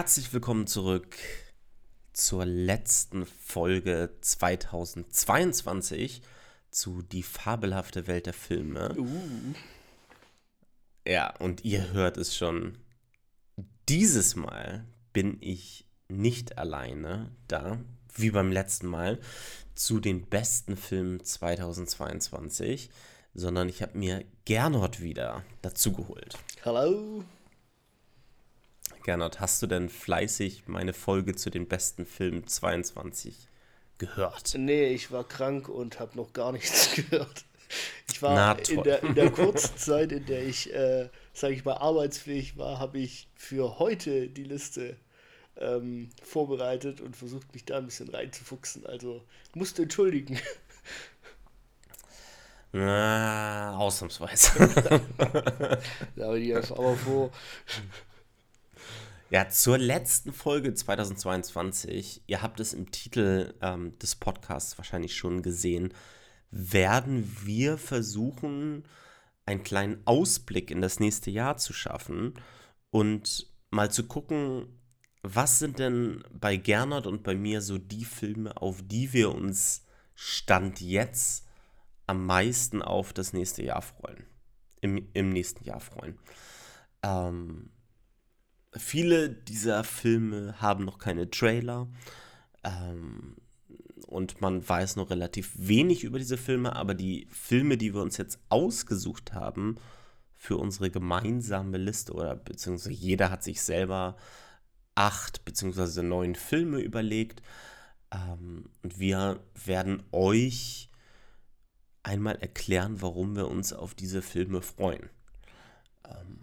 Herzlich willkommen zurück zur letzten Folge 2022 zu Die fabelhafte Welt der Filme. Uh. Ja, und ihr hört es schon. Dieses Mal bin ich nicht alleine da, wie beim letzten Mal, zu den besten Filmen 2022, sondern ich habe mir Gernot wieder dazu geholt. Hallo. Gernot, hast du denn fleißig meine Folge zu den besten Filmen 22 gehört? Nee, ich war krank und habe noch gar nichts gehört. Ich war in der, in der kurzen Zeit, in der ich, äh, sage ich mal, arbeitsfähig war, habe ich für heute die Liste ähm, vorbereitet und versucht, mich da ein bisschen reinzufuchsen. Also musste entschuldigen. Na, ausnahmsweise. da bin ich einfach aber froh. Ja, zur letzten Folge 2022, ihr habt es im Titel ähm, des Podcasts wahrscheinlich schon gesehen, werden wir versuchen, einen kleinen Ausblick in das nächste Jahr zu schaffen und mal zu gucken, was sind denn bei Gernot und bei mir so die Filme, auf die wir uns Stand jetzt am meisten auf das nächste Jahr freuen. Im, im nächsten Jahr freuen. Ähm, viele dieser Filme haben noch keine Trailer. Ähm, und man weiß noch relativ wenig über diese Filme, aber die Filme, die wir uns jetzt ausgesucht haben für unsere gemeinsame Liste, oder beziehungsweise jeder hat sich selber acht beziehungsweise neun Filme überlegt. Ähm, und wir werden euch einmal erklären, warum wir uns auf diese Filme freuen. Ähm,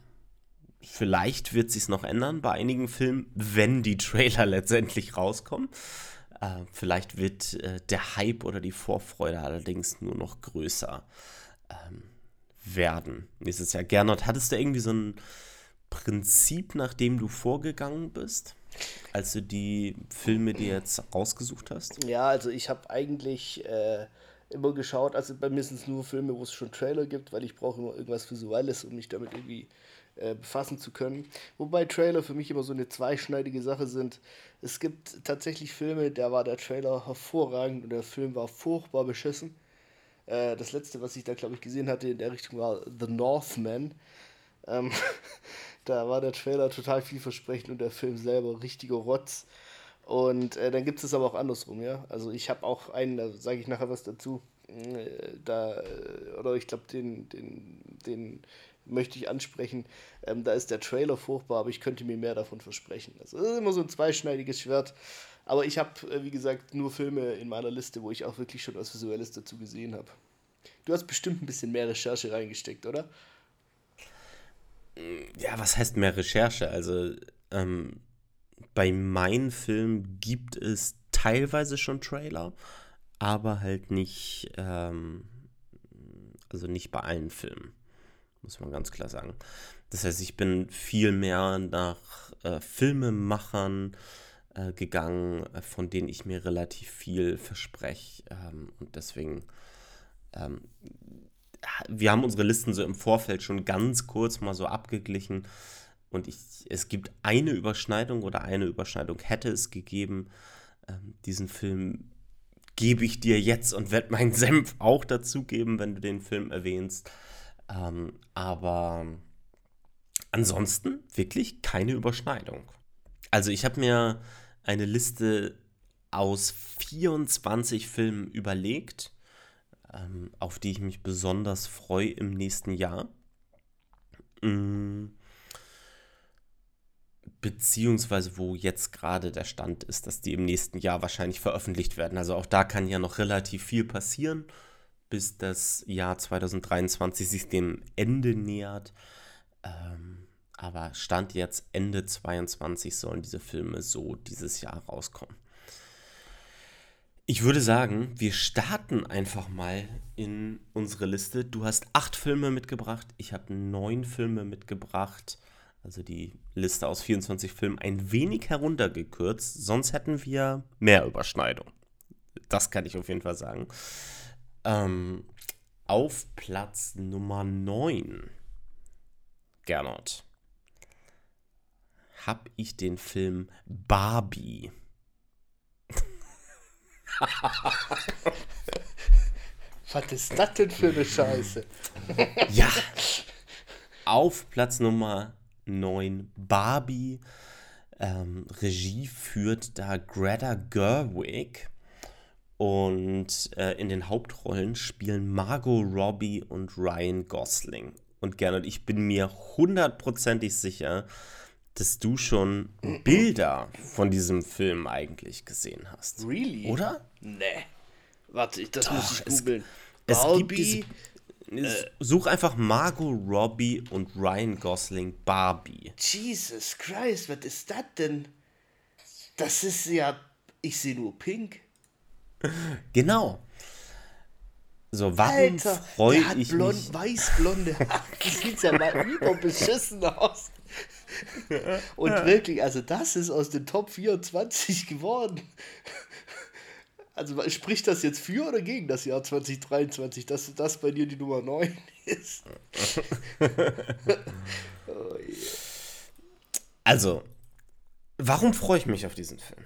Vielleicht wird sich noch ändern bei einigen Filmen, wenn die Trailer letztendlich rauskommen. Äh, vielleicht wird äh, der Hype oder die Vorfreude allerdings nur noch größer ähm, werden. Nächstes Jahr. Gernot, hattest du irgendwie so ein Prinzip, nach dem du vorgegangen bist, als du die Filme dir jetzt rausgesucht hast? Ja, also ich habe eigentlich äh, immer geschaut, also bei mir sind es nur Filme, wo es schon Trailer gibt, weil ich brauche immer irgendwas Visuelles, um mich damit irgendwie äh, befassen zu können. Wobei Trailer für mich immer so eine zweischneidige Sache sind. Es gibt tatsächlich Filme, da war der Trailer hervorragend und der Film war furchtbar beschissen. Äh, das letzte, was ich da, glaube ich, gesehen hatte in der Richtung war The Northman. Ähm, da war der Trailer total vielversprechend und der Film selber richtiger Rotz. Und äh, dann gibt es aber auch andersrum, ja. Also ich habe auch einen, da sage ich nachher was dazu. Äh, da, äh, oder ich glaube, den, den, den möchte ich ansprechen. Ähm, da ist der Trailer furchtbar, aber ich könnte mir mehr davon versprechen. Also, das ist immer so ein zweischneidiges Schwert. Aber ich habe, äh, wie gesagt, nur Filme in meiner Liste, wo ich auch wirklich schon was Visuelles dazu gesehen habe. Du hast bestimmt ein bisschen mehr Recherche reingesteckt, oder? Ja, was heißt mehr Recherche? Also, ähm, bei meinen Filmen gibt es teilweise schon Trailer, aber halt nicht, ähm, also nicht bei allen Filmen muss man ganz klar sagen. Das heißt, ich bin viel mehr nach äh, Filmemachern äh, gegangen, äh, von denen ich mir relativ viel verspreche. Ähm, und deswegen, ähm, wir haben unsere Listen so im Vorfeld schon ganz kurz mal so abgeglichen. Und ich, es gibt eine Überschneidung oder eine Überschneidung hätte es gegeben. Ähm, diesen Film gebe ich dir jetzt und werde meinen Senf auch dazugeben, wenn du den Film erwähnst. Ähm, aber ansonsten wirklich keine Überschneidung. Also ich habe mir eine Liste aus 24 Filmen überlegt, ähm, auf die ich mich besonders freue im nächsten Jahr. Mhm. Beziehungsweise wo jetzt gerade der Stand ist, dass die im nächsten Jahr wahrscheinlich veröffentlicht werden. Also auch da kann ja noch relativ viel passieren bis das Jahr 2023 sich dem Ende nähert. Ähm, aber Stand jetzt Ende 2022 sollen diese Filme so dieses Jahr rauskommen. Ich würde sagen, wir starten einfach mal in unsere Liste. Du hast acht Filme mitgebracht, ich habe neun Filme mitgebracht. Also die Liste aus 24 Filmen ein wenig heruntergekürzt, sonst hätten wir mehr Überschneidung. Das kann ich auf jeden Fall sagen. Ähm, auf Platz Nummer 9, Gernot, habe ich den Film Barbie. Was ist das denn für eine Scheiße? ja. Auf Platz Nummer 9 Barbie. Ähm, Regie führt da Greta Gerwig. Und äh, in den Hauptrollen spielen Margot Robbie und Ryan Gosling. Und Gernot, ich bin mir hundertprozentig sicher, dass du schon Bilder von diesem Film eigentlich gesehen hast. Really? Oder? Nee. Warte, das Doch, muss ich googeln. Es, es gibt diese, äh, Such einfach Margot Robbie und Ryan Gosling Barbie. Jesus Christ, was ist das denn? Das ist ja. Ich sehe nur pink. Genau. So, warum freue ich blond, mich? Weiß-blonde Haare. Sieht ja mal überbeschissen aus. Und wirklich, also das ist aus den Top 24 geworden. Also spricht das jetzt für oder gegen das Jahr 2023, dass das bei dir die Nummer 9 ist? oh, yeah. Also, warum freue ich mich auf diesen Film?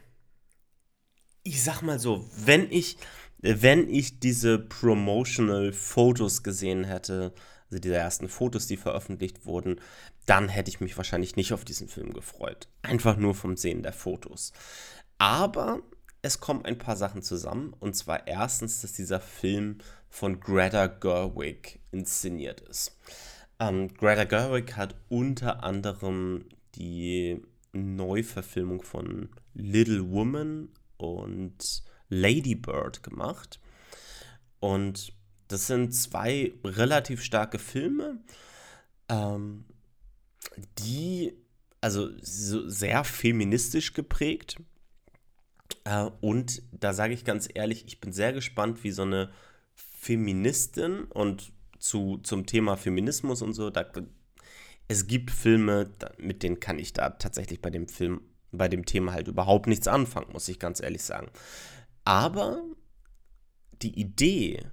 Ich sag mal so, wenn ich, wenn ich diese Promotional Fotos gesehen hätte, also diese ersten Fotos, die veröffentlicht wurden, dann hätte ich mich wahrscheinlich nicht auf diesen Film gefreut. Einfach nur vom Sehen der Fotos. Aber es kommen ein paar Sachen zusammen. Und zwar erstens, dass dieser Film von Greta Gerwig inszeniert ist. Ähm, Greta Gerwig hat unter anderem die Neuverfilmung von Little Woman und Lady Bird gemacht. Und das sind zwei relativ starke Filme, ähm, die also so sehr feministisch geprägt. Äh, und da sage ich ganz ehrlich, ich bin sehr gespannt, wie so eine Feministin und zu, zum Thema Feminismus und so, da, es gibt Filme, mit denen kann ich da tatsächlich bei dem Film bei dem Thema halt überhaupt nichts anfangen, muss ich ganz ehrlich sagen. Aber die Idee,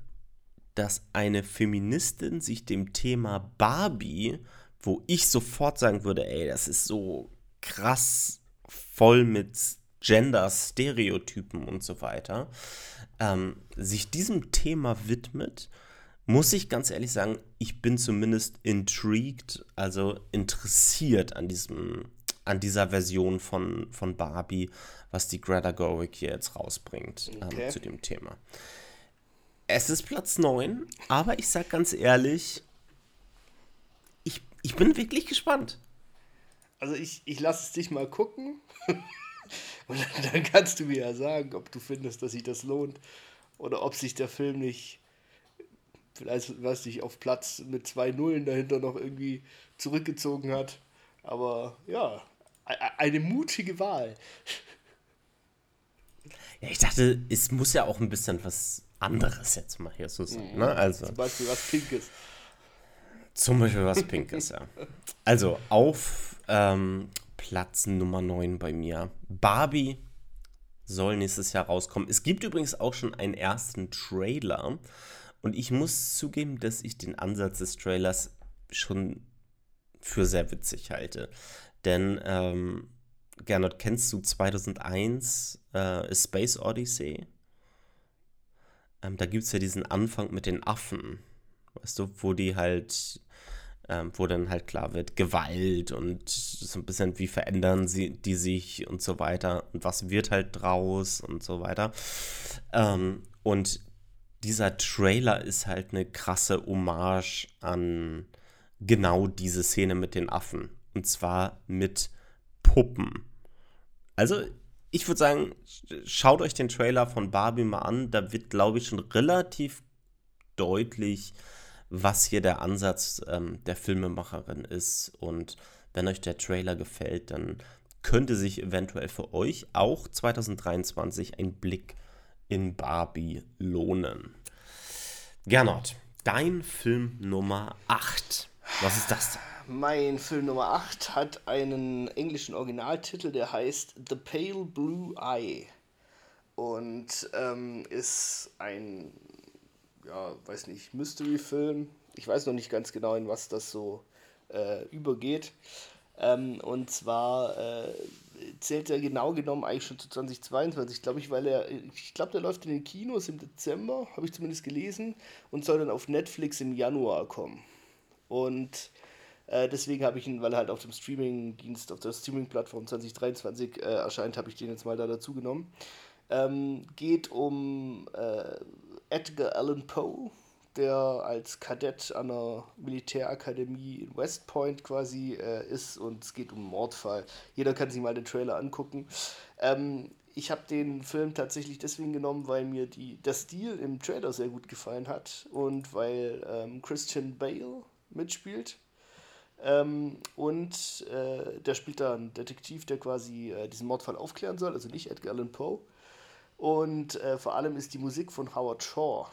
dass eine Feministin sich dem Thema Barbie, wo ich sofort sagen würde, ey, das ist so krass voll mit Gender-Stereotypen und so weiter, ähm, sich diesem Thema widmet, muss ich ganz ehrlich sagen, ich bin zumindest intrigued, also interessiert an diesem an dieser Version von, von Barbie, was die Greta Gerwig hier jetzt rausbringt ähm, okay. ähm, zu dem Thema. Es ist Platz 9, aber ich sag ganz ehrlich, ich, ich bin wirklich gespannt. Also ich, ich lasse es dich mal gucken und dann kannst du mir ja sagen, ob du findest, dass sich das lohnt oder ob sich der Film nicht vielleicht, weiß ich, auf Platz mit zwei Nullen dahinter noch irgendwie zurückgezogen hat. Aber ja, eine mutige Wahl. Ja, ich dachte, es muss ja auch ein bisschen was anderes jetzt mal hier so sein. Ne? Also, zum Beispiel was Pinkes. Zum Beispiel was Pinkes, ja. Also auf ähm, Platz Nummer 9 bei mir. Barbie soll nächstes Jahr rauskommen. Es gibt übrigens auch schon einen ersten Trailer. Und ich muss zugeben, dass ich den Ansatz des Trailers schon für sehr witzig halte. Denn, ähm, Gernot, kennst du 2001 äh, Space Odyssey? Ähm, da gibt es ja diesen Anfang mit den Affen, weißt du, wo die halt, ähm, wo dann halt klar wird, Gewalt und so ein bisschen, wie verändern sie die sich und so weiter und was wird halt draus und so weiter. Ähm, und dieser Trailer ist halt eine krasse Hommage an genau diese Szene mit den Affen. Und zwar mit Puppen. Also, ich würde sagen, schaut euch den Trailer von Barbie mal an. Da wird, glaube ich, schon relativ deutlich, was hier der Ansatz ähm, der Filmemacherin ist. Und wenn euch der Trailer gefällt, dann könnte sich eventuell für euch auch 2023 ein Blick in Barbie lohnen. Gernot, dein Film Nummer 8. Was ist das denn? Mein Film Nummer 8 hat einen englischen Originaltitel, der heißt The Pale Blue Eye. Und ähm, ist ein, ja, weiß nicht, Mystery-Film. Ich weiß noch nicht ganz genau, in was das so äh, übergeht. Ähm, und zwar äh, zählt er genau genommen eigentlich schon zu 2022, glaube ich, weil er, ich glaube, der läuft in den Kinos im Dezember, habe ich zumindest gelesen, und soll dann auf Netflix im Januar kommen. Und äh, deswegen habe ich ihn, weil er halt auf dem Streaming-Dienst, auf der Streaming-Plattform 2023 äh, erscheint, habe ich den jetzt mal da dazu genommen. Ähm, geht um äh, Edgar Allan Poe, der als Kadett an der Militärakademie in West Point quasi äh, ist und es geht um einen Mordfall. Jeder kann sich mal den Trailer angucken. Ähm, ich habe den Film tatsächlich deswegen genommen, weil mir die, der Stil im Trailer sehr gut gefallen hat und weil ähm, Christian Bale mitspielt. Ähm, und äh, der spielt da einen Detektiv, der quasi äh, diesen Mordfall aufklären soll, also nicht Edgar Allan Poe. Und äh, vor allem ist die Musik von Howard Shaw.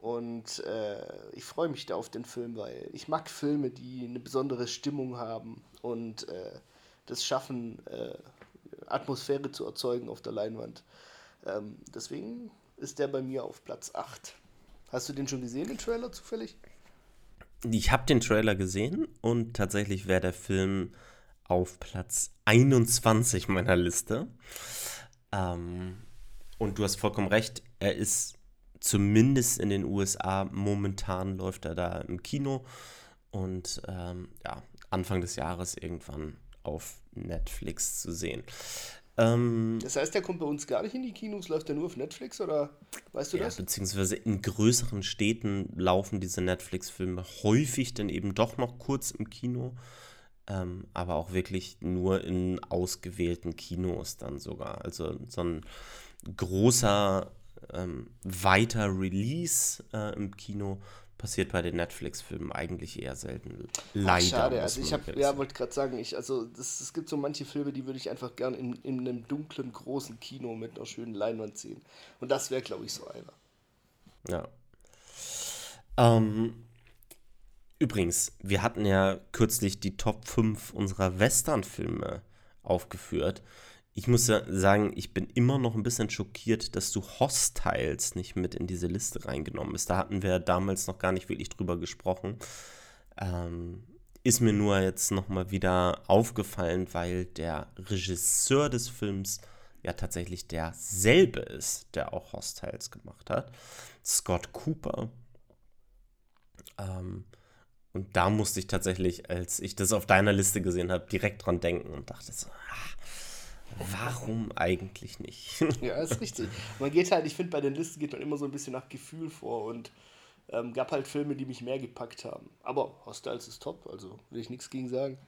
Und äh, ich freue mich da auf den Film, weil ich mag Filme, die eine besondere Stimmung haben und äh, das schaffen, äh, Atmosphäre zu erzeugen auf der Leinwand. Ähm, deswegen ist der bei mir auf Platz 8. Hast du den schon gesehen, den Trailer zufällig? Ich habe den Trailer gesehen und tatsächlich wäre der Film auf Platz 21 meiner Liste. Ähm, und du hast vollkommen recht, er ist zumindest in den USA momentan läuft er da im Kino und ähm, ja, Anfang des Jahres irgendwann auf Netflix zu sehen. Ähm, das heißt, der kommt bei uns gar nicht in die Kinos, läuft er nur auf Netflix oder weißt du ja, das? Beziehungsweise in größeren Städten laufen diese Netflix-Filme häufig dann eben doch noch kurz im Kino, ähm, aber auch wirklich nur in ausgewählten Kinos dann sogar. Also so ein großer ähm, weiter Release äh, im Kino passiert bei den Netflix-Filmen eigentlich eher selten. Leider. Ach, schade, also ich habe, ja, wollte gerade sagen, ich, also das, es gibt so manche Filme, die würde ich einfach gern in, in einem dunklen, großen Kino mit einer schönen Leinwand sehen. Und das wäre, glaube ich, so einer. Ja. Ähm, übrigens, wir hatten ja kürzlich die Top 5 unserer Western-Filme aufgeführt ich muss sagen, ich bin immer noch ein bisschen schockiert, dass du Hostiles nicht mit in diese Liste reingenommen bist. Da hatten wir damals noch gar nicht wirklich drüber gesprochen. Ähm, ist mir nur jetzt nochmal wieder aufgefallen, weil der Regisseur des Films ja tatsächlich derselbe ist, der auch Hostiles gemacht hat. Scott Cooper. Ähm, und da musste ich tatsächlich, als ich das auf deiner Liste gesehen habe, direkt dran denken und dachte so, ah, Warum eigentlich nicht? ja, ist richtig. Man geht halt, ich finde, bei den Listen geht man immer so ein bisschen nach Gefühl vor und ähm, gab halt Filme, die mich mehr gepackt haben. Aber Hostiles ist top, also will ich nichts gegen sagen.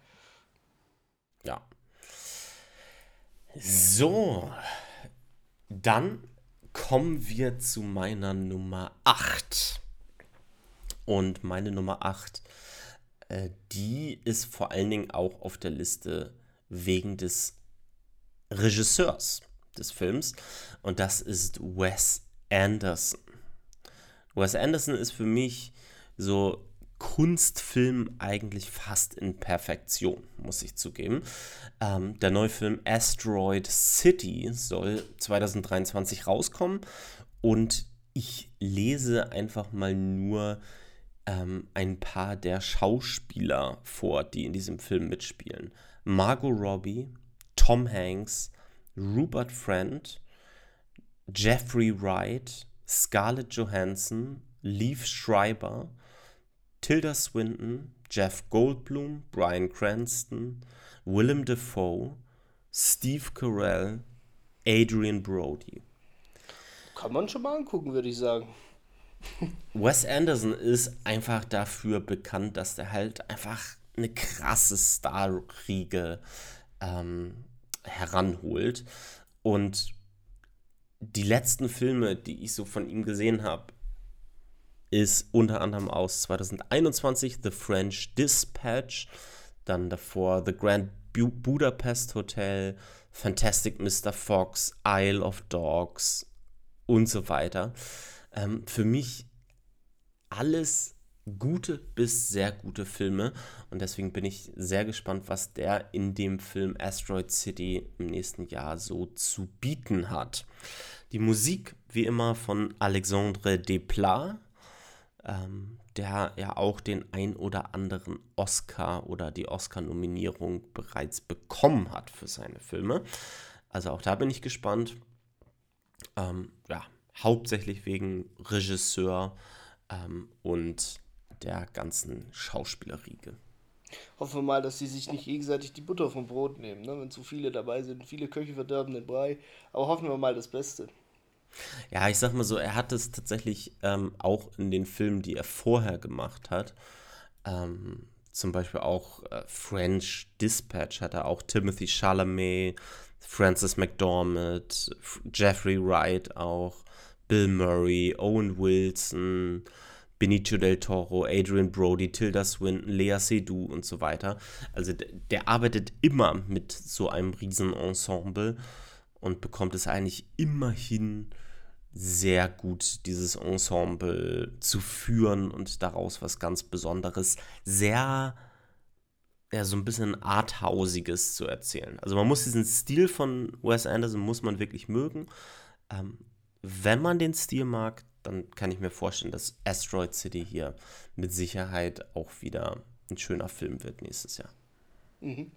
Ja. So, dann kommen wir zu meiner Nummer 8. Und meine Nummer 8, äh, die ist vor allen Dingen auch auf der Liste wegen des Regisseurs des Films und das ist Wes Anderson. Wes Anderson ist für mich so Kunstfilm eigentlich fast in Perfektion, muss ich zugeben. Ähm, der neue Film Asteroid City soll 2023 rauskommen und ich lese einfach mal nur ähm, ein paar der Schauspieler vor, die in diesem Film mitspielen. Margot Robbie, Tom Hanks, Rupert Friend, Jeffrey Wright, Scarlett Johansson, Leaf Schreiber, Tilda Swinton, Jeff Goldblum, Brian Cranston, Willem Dafoe, Steve Carell, Adrian Brody. Kann man schon mal angucken, würde ich sagen. Wes Anderson ist einfach dafür bekannt, dass er halt einfach eine krasse Starriege ähm, heranholt. Und die letzten Filme, die ich so von ihm gesehen habe, ist unter anderem aus 2021 The French Dispatch, dann davor The Grand Bu Budapest Hotel, Fantastic Mr. Fox, Isle of Dogs und so weiter. Ähm, für mich alles gute bis sehr gute Filme und deswegen bin ich sehr gespannt, was der in dem Film Asteroid City im nächsten Jahr so zu bieten hat. Die Musik wie immer von Alexandre Desplat. ähm, der ja auch den ein oder anderen Oscar oder die Oscar-Nominierung bereits bekommen hat für seine Filme. Also auch da bin ich gespannt. Ähm, ja, hauptsächlich wegen Regisseur ähm, und der ganzen Schauspielerriege. Hoffen wir mal, dass sie sich nicht gegenseitig die Butter vom Brot nehmen, ne? wenn zu viele dabei sind. Viele Köche verderben den Brei. Aber hoffen wir mal das Beste. Ja, ich sag mal so, er hat es tatsächlich ähm, auch in den Filmen, die er vorher gemacht hat, ähm, zum Beispiel auch äh, French Dispatch hat er auch Timothy Chalamet, Francis McDormand, Jeffrey Wright auch, Bill Murray, Owen Wilson, Benicio del Toro, Adrian Brody, Tilda Swinton, Lea Seydoux und so weiter. Also der, arbeitet immer mit so einem Riesenensemble und bekommt es eigentlich immerhin sehr gut, dieses Ensemble zu führen und daraus was ganz Besonderes, sehr, ja, so ein bisschen Arthausiges zu erzählen. Also man muss diesen Stil von Wes Anderson, muss man wirklich mögen. Ähm, wenn man den Stil mag, dann kann ich mir vorstellen, dass Asteroid City hier mit Sicherheit auch wieder ein schöner Film wird nächstes Jahr. Mhm.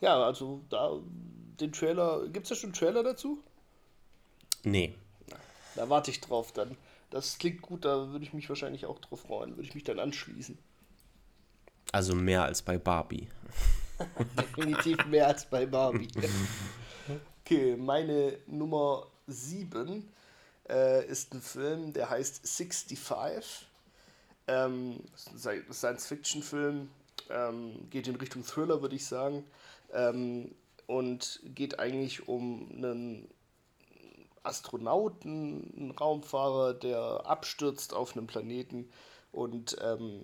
Ja, also da den Trailer, gibt es da schon einen Trailer dazu? Nee. Da warte ich drauf dann. Das klingt gut, da würde ich mich wahrscheinlich auch drauf freuen, würde ich mich dann anschließen. Also mehr als bei Barbie. Definitiv mehr als bei Barbie. okay, meine Nummer 7 äh, ist ein Film, der heißt 65. Ähm, Science-Fiction-Film, ähm, geht in Richtung Thriller, würde ich sagen. Ähm, und geht eigentlich um einen Astronauten, einen Raumfahrer, der abstürzt auf einem Planeten und ähm,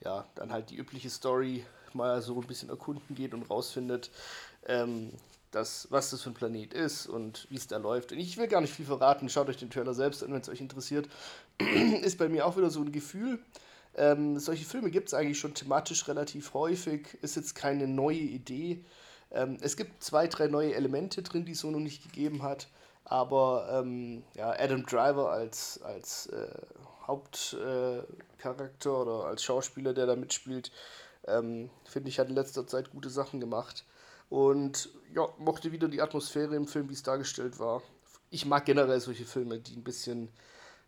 ja, dann halt die übliche Story mal so ein bisschen erkunden geht und rausfindet, ähm, das, was das für ein Planet ist und wie es da läuft. Und ich will gar nicht viel verraten, schaut euch den Trailer selbst an, wenn es euch interessiert. ist bei mir auch wieder so ein Gefühl. Ähm, solche Filme gibt es eigentlich schon thematisch relativ häufig, ist jetzt keine neue Idee. Ähm, es gibt zwei, drei neue Elemente drin, die es so noch nicht gegeben hat. Aber ähm, ja, Adam Driver als, als äh, Hauptcharakter äh, oder als Schauspieler, der da mitspielt, ähm, finde ich, hat in letzter Zeit gute Sachen gemacht. Und ja, mochte wieder die Atmosphäre im Film, wie es dargestellt war. Ich mag generell solche Filme, die ein bisschen.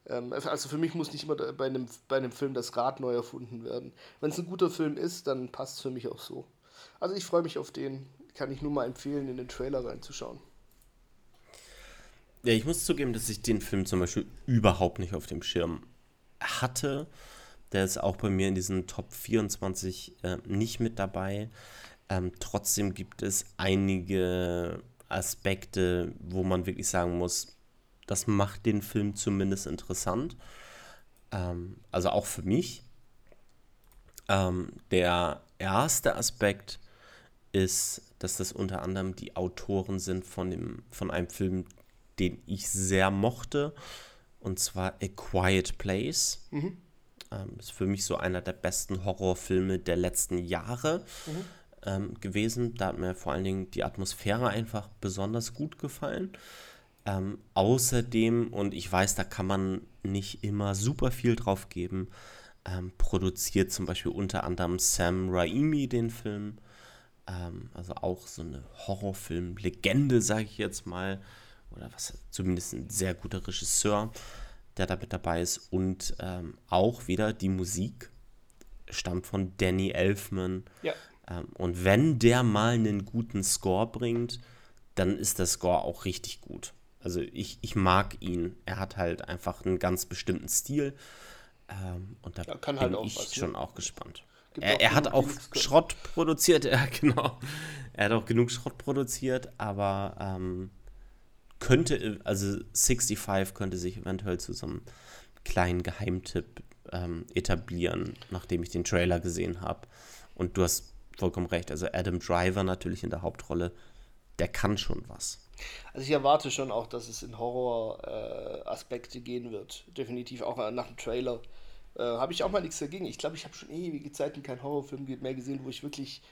Ähm, also für mich muss nicht immer bei einem, bei einem Film das Rad neu erfunden werden. Wenn es ein guter Film ist, dann passt es für mich auch so. Also ich freue mich auf den. Kann ich nur mal empfehlen, in den Trailer reinzuschauen. Ja, ich muss zugeben, dass ich den Film zum Beispiel überhaupt nicht auf dem Schirm hatte. Der ist auch bei mir in diesen Top 24 äh, nicht mit dabei. Ähm, trotzdem gibt es einige Aspekte, wo man wirklich sagen muss, das macht den Film zumindest interessant. Ähm, also auch für mich. Ähm, der erste Aspekt ist, dass das unter anderem die Autoren sind von, dem, von einem Film, den ich sehr mochte. Und zwar A Quiet Place. Mhm. Ähm, ist für mich so einer der besten Horrorfilme der letzten Jahre. Mhm ähm, gewesen. Da hat mir vor allen Dingen die Atmosphäre einfach besonders gut gefallen. Ähm, außerdem, und ich weiß, da kann man nicht immer super viel drauf geben, ähm, produziert zum Beispiel unter anderem Sam Raimi den Film. Ähm, also auch so eine Horrorfilm-Legende, sage ich jetzt mal. Oder was zumindest ein sehr guter Regisseur, der da mit dabei ist. Und ähm, auch wieder die Musik stammt von Danny Elfman. Ja. Ähm, und wenn der mal einen guten Score bringt, dann ist der Score auch richtig gut. Also ich, ich mag ihn. Er hat halt einfach einen ganz bestimmten Stil. Ähm, und da bin halt ich was, schon ne? auch gespannt. er, er hat auch Schrott produziert, ja, genau. Er hat auch genug Schrott produziert, aber ähm, könnte, also 65 könnte sich eventuell zu so einem kleinen Geheimtipp ähm, etablieren, nachdem ich den Trailer gesehen habe. Und du hast vollkommen recht. Also Adam Driver natürlich in der Hauptrolle, der kann schon was. Also ich erwarte schon auch, dass es in Horror-Aspekte äh, gehen wird. Definitiv auch nach dem Trailer. Äh, habe ich auch mal nichts dagegen. Ich glaube, ich habe schon ewige Zeiten keinen Horrorfilm mehr gesehen, wo ich wirklich,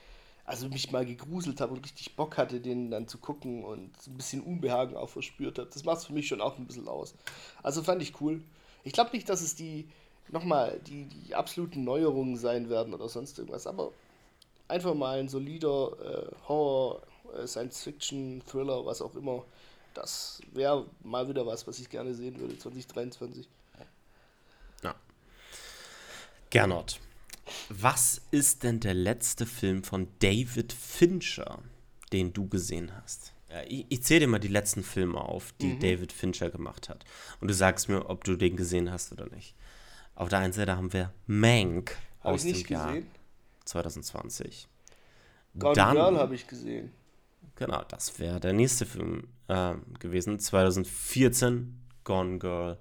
also mich mal gegruselt habe und richtig Bock hatte, den dann zu gucken und ein bisschen Unbehagen auch verspürt habe. Das macht es für mich schon auch ein bisschen aus. Also fand ich cool. Ich glaube nicht, dass es die nochmal die, die absoluten Neuerungen sein werden oder sonst irgendwas. Aber einfach mal ein solider äh, Horror, äh, Science-Fiction, Thriller, was auch immer. Das wäre mal wieder was, was ich gerne sehen würde, 2023. Ja. Gernot, was ist denn der letzte Film von David Fincher, den du gesehen hast? Ich, ich zähle dir mal die letzten Filme auf, die mhm. David Fincher gemacht hat. Und du sagst mir, ob du den gesehen hast oder nicht. Auf der einen Seite haben wir Mank hab aus dem Jahr gesehen. 2020. Gone Dann, Girl habe ich gesehen. Genau, das wäre der nächste Film äh, gewesen. 2014, Gone Girl.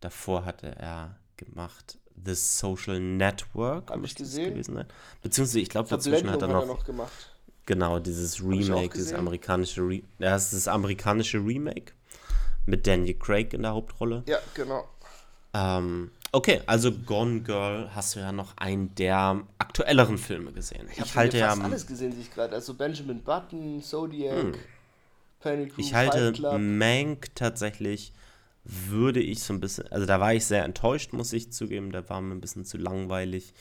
Davor hatte er gemacht The Social Network. Habe ich gesehen. Gewesen sein. Beziehungsweise, ich glaube, dazwischen hat er noch, hat er noch gemacht. Genau, dieses Remake, dieses amerikanische, Re ja, das, ist das amerikanische Remake mit Daniel Craig in der Hauptrolle. Ja, genau. Ähm, okay, also Gone Girl hast du ja noch einen der aktuelleren Filme gesehen. Ich, ich halte ja alles gesehen, sich gerade. Also Benjamin Button, Zodiac, hm. Panic Room, Ich halte Mank tatsächlich würde ich so ein bisschen, also da war ich sehr enttäuscht, muss ich zugeben, da war mir ein bisschen zu langweilig.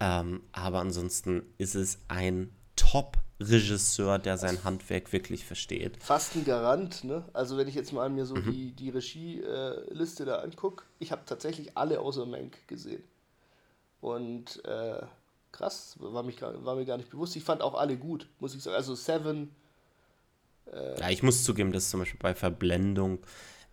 Ähm, aber ansonsten ist es ein Top Regisseur, der sein Handwerk wirklich versteht. Fast ein Garant, ne? Also wenn ich jetzt mal mir so mhm. die, die Regieliste äh, da angucke, ich habe tatsächlich alle außer Mank gesehen. Und äh, krass, war, mich, war mir gar nicht bewusst. Ich fand auch alle gut, muss ich sagen. Also Seven. Äh, ja, ich muss zugeben, dass zum Beispiel bei Verblendung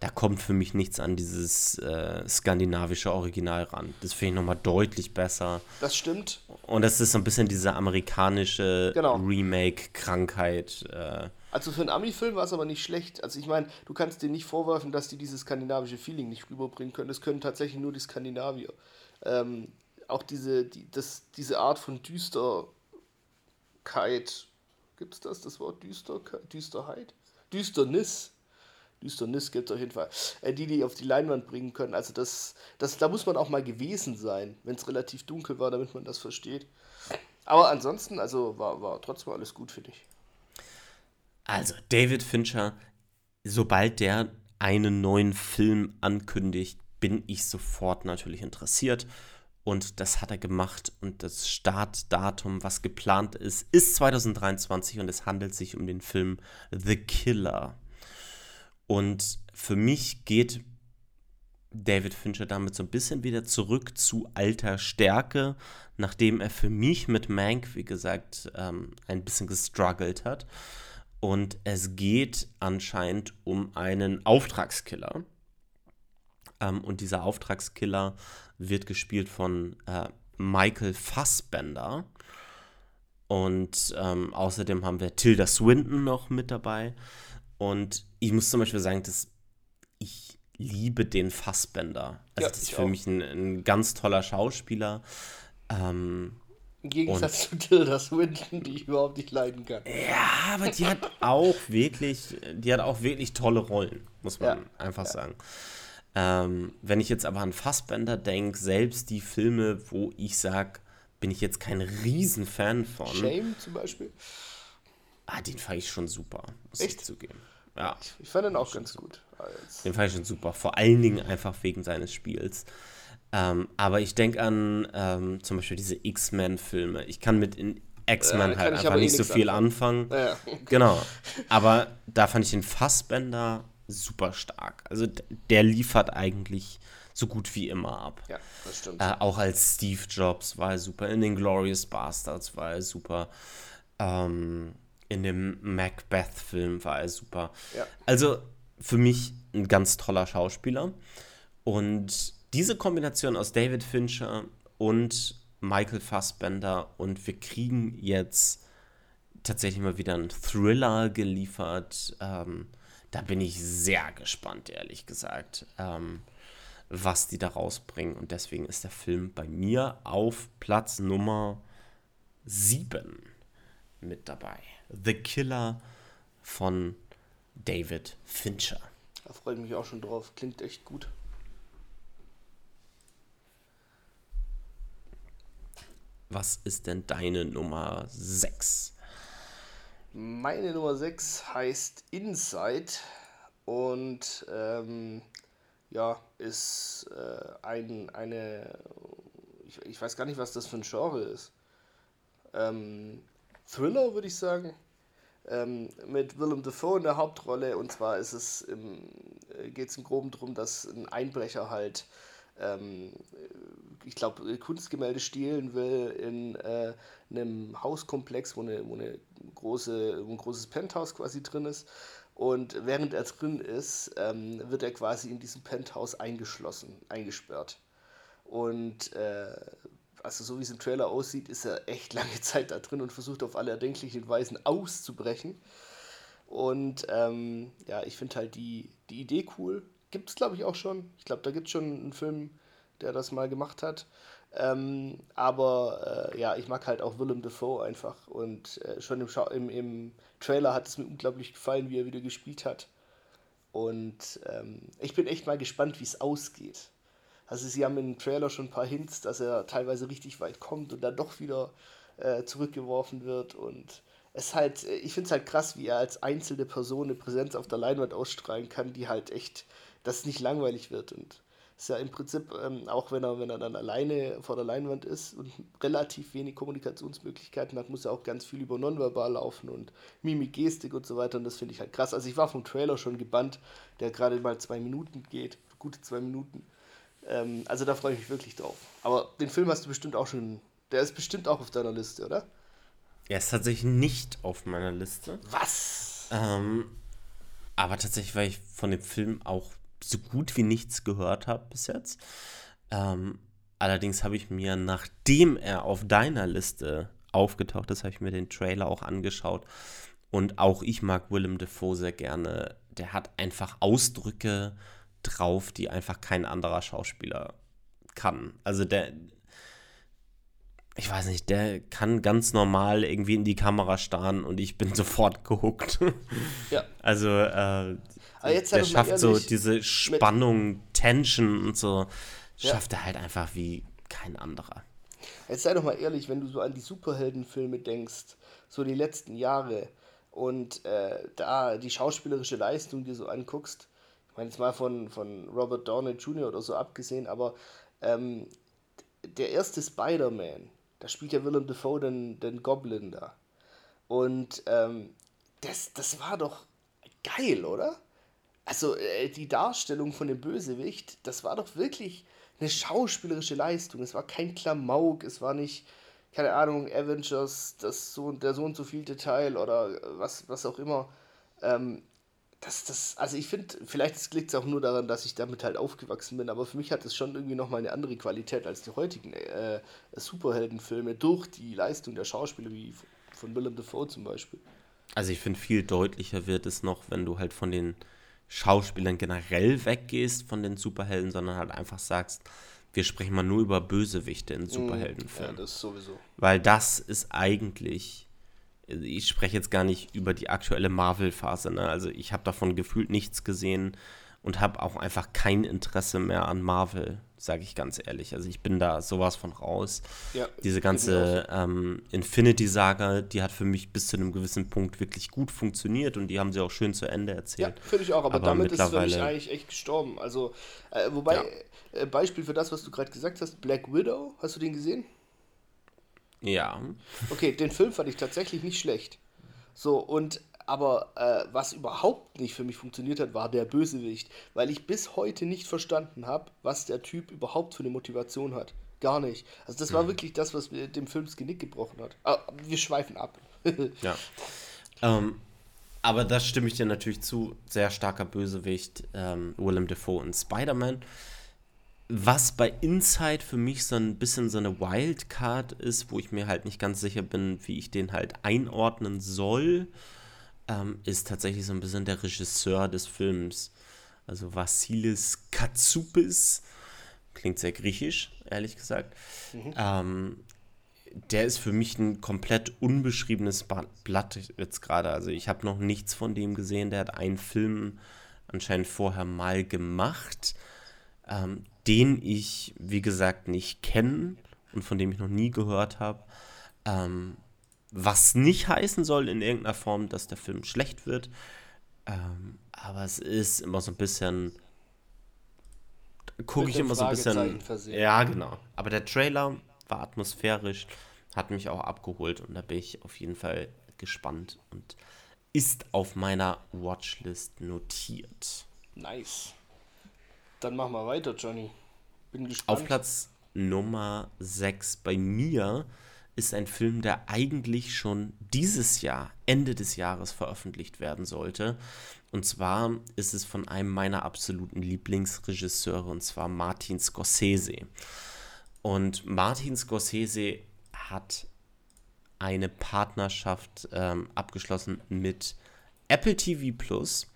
da kommt für mich nichts an dieses äh, skandinavische Original ran. Das finde ich nochmal deutlich besser. Das stimmt. Und das ist so ein bisschen diese amerikanische genau. Remake-Krankheit. Äh. Also für einen Ami-Film war es aber nicht schlecht. Also ich meine, du kannst dir nicht vorwerfen, dass die dieses skandinavische Feeling nicht rüberbringen können. Das können tatsächlich nur die Skandinavier. Ähm, auch diese, die, das, diese Art von Düsterkeit. Gibt es das, das Wort Düster, Düsterheit? Düsternis Düsternis gibt es auf jeden Fall, äh, die die auf die Leinwand bringen können. Also das, das, da muss man auch mal gewesen sein, wenn es relativ dunkel war, damit man das versteht. Aber ansonsten, also war, war trotzdem alles gut, finde ich. Also David Fincher, sobald der einen neuen Film ankündigt, bin ich sofort natürlich interessiert. Und das hat er gemacht. Und das Startdatum, was geplant ist, ist 2023 und es handelt sich um den Film The Killer. Und für mich geht David Fincher damit so ein bisschen wieder zurück zu alter Stärke, nachdem er für mich mit Mank, wie gesagt, ähm, ein bisschen gestruggelt hat. Und es geht anscheinend um einen Auftragskiller. Ähm, und dieser Auftragskiller wird gespielt von äh, Michael Fassbender. Und ähm, außerdem haben wir Tilda Swinton noch mit dabei. Und ich muss zum Beispiel sagen, dass ich liebe den Fassbender. Also ja, das ist für auch. mich ein, ein, ganz toller Schauspieler. Ähm, Im Gegensatz zu Tilda Swinton, die ich überhaupt nicht leiden kann. Ja, aber die hat auch wirklich, die hat auch wirklich tolle Rollen, muss man ja, einfach ja. sagen. Ähm, wenn ich jetzt aber an Fassbender denke, selbst die Filme, wo ich sage, bin ich jetzt kein Riesenfan von. Shame zum Beispiel. Ah, den fand ich schon super, muss Echt? ich zugeben. Ja. Ich, ich fand den auch ganz gut. Den fand ich schon super. Vor allen Dingen einfach wegen seines Spiels. Ähm, aber ich denke an ähm, zum Beispiel diese X-Men-Filme. Ich kann mit X-Men ja, halt einfach nicht eh so viel anfangen. anfangen. Ja, okay. Genau. Aber da fand ich den Fassbender super stark. Also der liefert eigentlich so gut wie immer ab. Ja, das stimmt. Äh, auch als Steve Jobs war er super. In den Glorious Bastards war er super. Ähm, in dem Macbeth-Film war er super. Ja. Also für mich ein ganz toller Schauspieler. Und diese Kombination aus David Fincher und Michael Fassbender und wir kriegen jetzt tatsächlich mal wieder einen Thriller geliefert. Ähm, da bin ich sehr gespannt, ehrlich gesagt, ähm, was die da rausbringen. Und deswegen ist der Film bei mir auf Platz Nummer 7 mit dabei. The Killer von David Fincher. Da freue ich mich auch schon drauf. Klingt echt gut. Was ist denn deine Nummer 6? Meine Nummer 6 heißt Inside und ähm, ja, ist äh, ein, eine, ich, ich weiß gar nicht, was das für ein Genre ist. Ähm, Thriller, würde ich sagen. Ähm, mit Willem Dafoe in der Hauptrolle. Und zwar ist es äh, geht es im Groben darum, dass ein Einbrecher halt, ähm, ich glaube, Kunstgemälde stehlen will in äh, einem Hauskomplex, wo, eine, wo, eine große, wo ein großes Penthouse quasi drin ist. Und während er drin ist, ähm, wird er quasi in diesem Penthouse eingeschlossen, eingesperrt. Und äh, also so wie es im Trailer aussieht, ist er echt lange Zeit da drin und versucht auf alle erdenklichen Weisen auszubrechen. Und ähm, ja, ich finde halt die, die Idee cool. Gibt es, glaube ich, auch schon. Ich glaube, da gibt es schon einen Film, der das mal gemacht hat. Ähm, aber äh, ja, ich mag halt auch Willem Dafoe einfach. Und äh, schon im, im, im Trailer hat es mir unglaublich gefallen, wie er wieder gespielt hat. Und ähm, ich bin echt mal gespannt, wie es ausgeht. Also sie haben im Trailer schon ein paar Hints, dass er teilweise richtig weit kommt und dann doch wieder äh, zurückgeworfen wird. Und es halt, äh, ich finde es halt krass, wie er als einzelne Person eine Präsenz auf der Leinwand ausstrahlen kann, die halt echt, dass es nicht langweilig wird. Und ist ja im Prinzip, ähm, auch wenn er, wenn er dann alleine vor der Leinwand ist und relativ wenig Kommunikationsmöglichkeiten hat, muss er auch ganz viel über Nonverbal laufen und Mimik, Gestik und so weiter. Und das finde ich halt krass. Also ich war vom Trailer schon gebannt, der gerade mal zwei Minuten geht, gute zwei Minuten. Ähm, also da freue ich mich wirklich drauf. Aber den Film hast du bestimmt auch schon, der ist bestimmt auch auf deiner Liste, oder? Er ist tatsächlich nicht auf meiner Liste. Was? Ähm, aber tatsächlich, weil ich von dem Film auch so gut wie nichts gehört habe bis jetzt. Ähm, allerdings habe ich mir, nachdem er auf deiner Liste aufgetaucht ist, habe ich mir den Trailer auch angeschaut. Und auch ich mag Willem Dafoe sehr gerne. Der hat einfach Ausdrücke drauf, die einfach kein anderer Schauspieler kann. Also der, ich weiß nicht, der kann ganz normal irgendwie in die Kamera starren und ich bin sofort gehuckt. Ja. Also äh, der schafft so diese Spannung, Tension und so, schafft ja. er halt einfach wie kein anderer. Jetzt sei doch mal ehrlich, wenn du so an die Superheldenfilme denkst, so die letzten Jahre und äh, da die schauspielerische Leistung dir so anguckst, ich meine jetzt mal von, von Robert Downey Jr. oder so abgesehen, aber ähm, der erste Spider-Man, da spielt ja Willem Dafoe den, den Goblin da. Und ähm, das, das war doch geil, oder? also äh, die Darstellung von dem Bösewicht, das war doch wirklich eine schauspielerische Leistung. Es war kein Klamauk, es war nicht, keine Ahnung, Avengers, das so, der so und so viel Detail oder was, was auch immer. Ähm, das, das, also ich finde, vielleicht liegt es auch nur daran, dass ich damit halt aufgewachsen bin, aber für mich hat es schon irgendwie nochmal eine andere Qualität als die heutigen äh, Superheldenfilme durch die Leistung der Schauspieler, wie von Willem Dafoe zum Beispiel. Also ich finde, viel deutlicher wird es noch, wenn du halt von den Schauspielern generell weggehst von den Superhelden, sondern halt einfach sagst, wir sprechen mal nur über Bösewichte in mm, Superheldenfilmen. Ja, das sowieso. Weil das ist eigentlich, ich spreche jetzt gar nicht über die aktuelle Marvel-Phase, ne? also ich habe davon gefühlt nichts gesehen und habe auch einfach kein Interesse mehr an Marvel sage ich ganz ehrlich. Also ich bin da sowas von raus. Ja, Diese ganze ähm, Infinity-Saga, die hat für mich bis zu einem gewissen Punkt wirklich gut funktioniert und die haben sie auch schön zu Ende erzählt. Ja, finde ich auch, aber, aber damit ist für mich eigentlich echt gestorben. Also, äh, wobei, ja. äh, Beispiel für das, was du gerade gesagt hast, Black Widow, hast du den gesehen? Ja. Okay, den Film fand ich tatsächlich nicht schlecht. So, und aber äh, was überhaupt nicht für mich funktioniert hat, war der Bösewicht, weil ich bis heute nicht verstanden habe, was der Typ überhaupt für eine Motivation hat. Gar nicht. Also das war mhm. wirklich das, was mir dem Film das Genick gebrochen hat. Ah, wir schweifen ab. ja. Ähm, aber da stimme ich dir natürlich zu. Sehr starker Bösewicht, ähm, Willem Dafoe und Spider-Man. Was bei Inside für mich so ein bisschen so eine Wildcard ist, wo ich mir halt nicht ganz sicher bin, wie ich den halt einordnen soll ähm, ist tatsächlich so ein bisschen der Regisseur des Films. Also Vassilis Katsoupis. Klingt sehr griechisch, ehrlich gesagt. Mhm. Ähm, der ist für mich ein komplett unbeschriebenes Blatt jetzt gerade. Also ich habe noch nichts von dem gesehen. Der hat einen Film anscheinend vorher mal gemacht, ähm, den ich, wie gesagt, nicht kenne und von dem ich noch nie gehört habe. Ähm, was nicht heißen soll in irgendeiner Form, dass der Film schlecht wird. Ähm, aber es ist immer so ein bisschen gucke ich immer so ein bisschen. Versehen. Ja, genau. Aber der Trailer war atmosphärisch, hat mich auch abgeholt und da bin ich auf jeden Fall gespannt und ist auf meiner Watchlist notiert. Nice. Dann machen wir weiter, Johnny. Bin gespannt. Auf Platz Nummer 6 bei mir ist ein Film, der eigentlich schon dieses Jahr, Ende des Jahres veröffentlicht werden sollte. Und zwar ist es von einem meiner absoluten Lieblingsregisseure, und zwar Martin Scorsese. Und Martin Scorsese hat eine Partnerschaft ähm, abgeschlossen mit Apple TV Plus.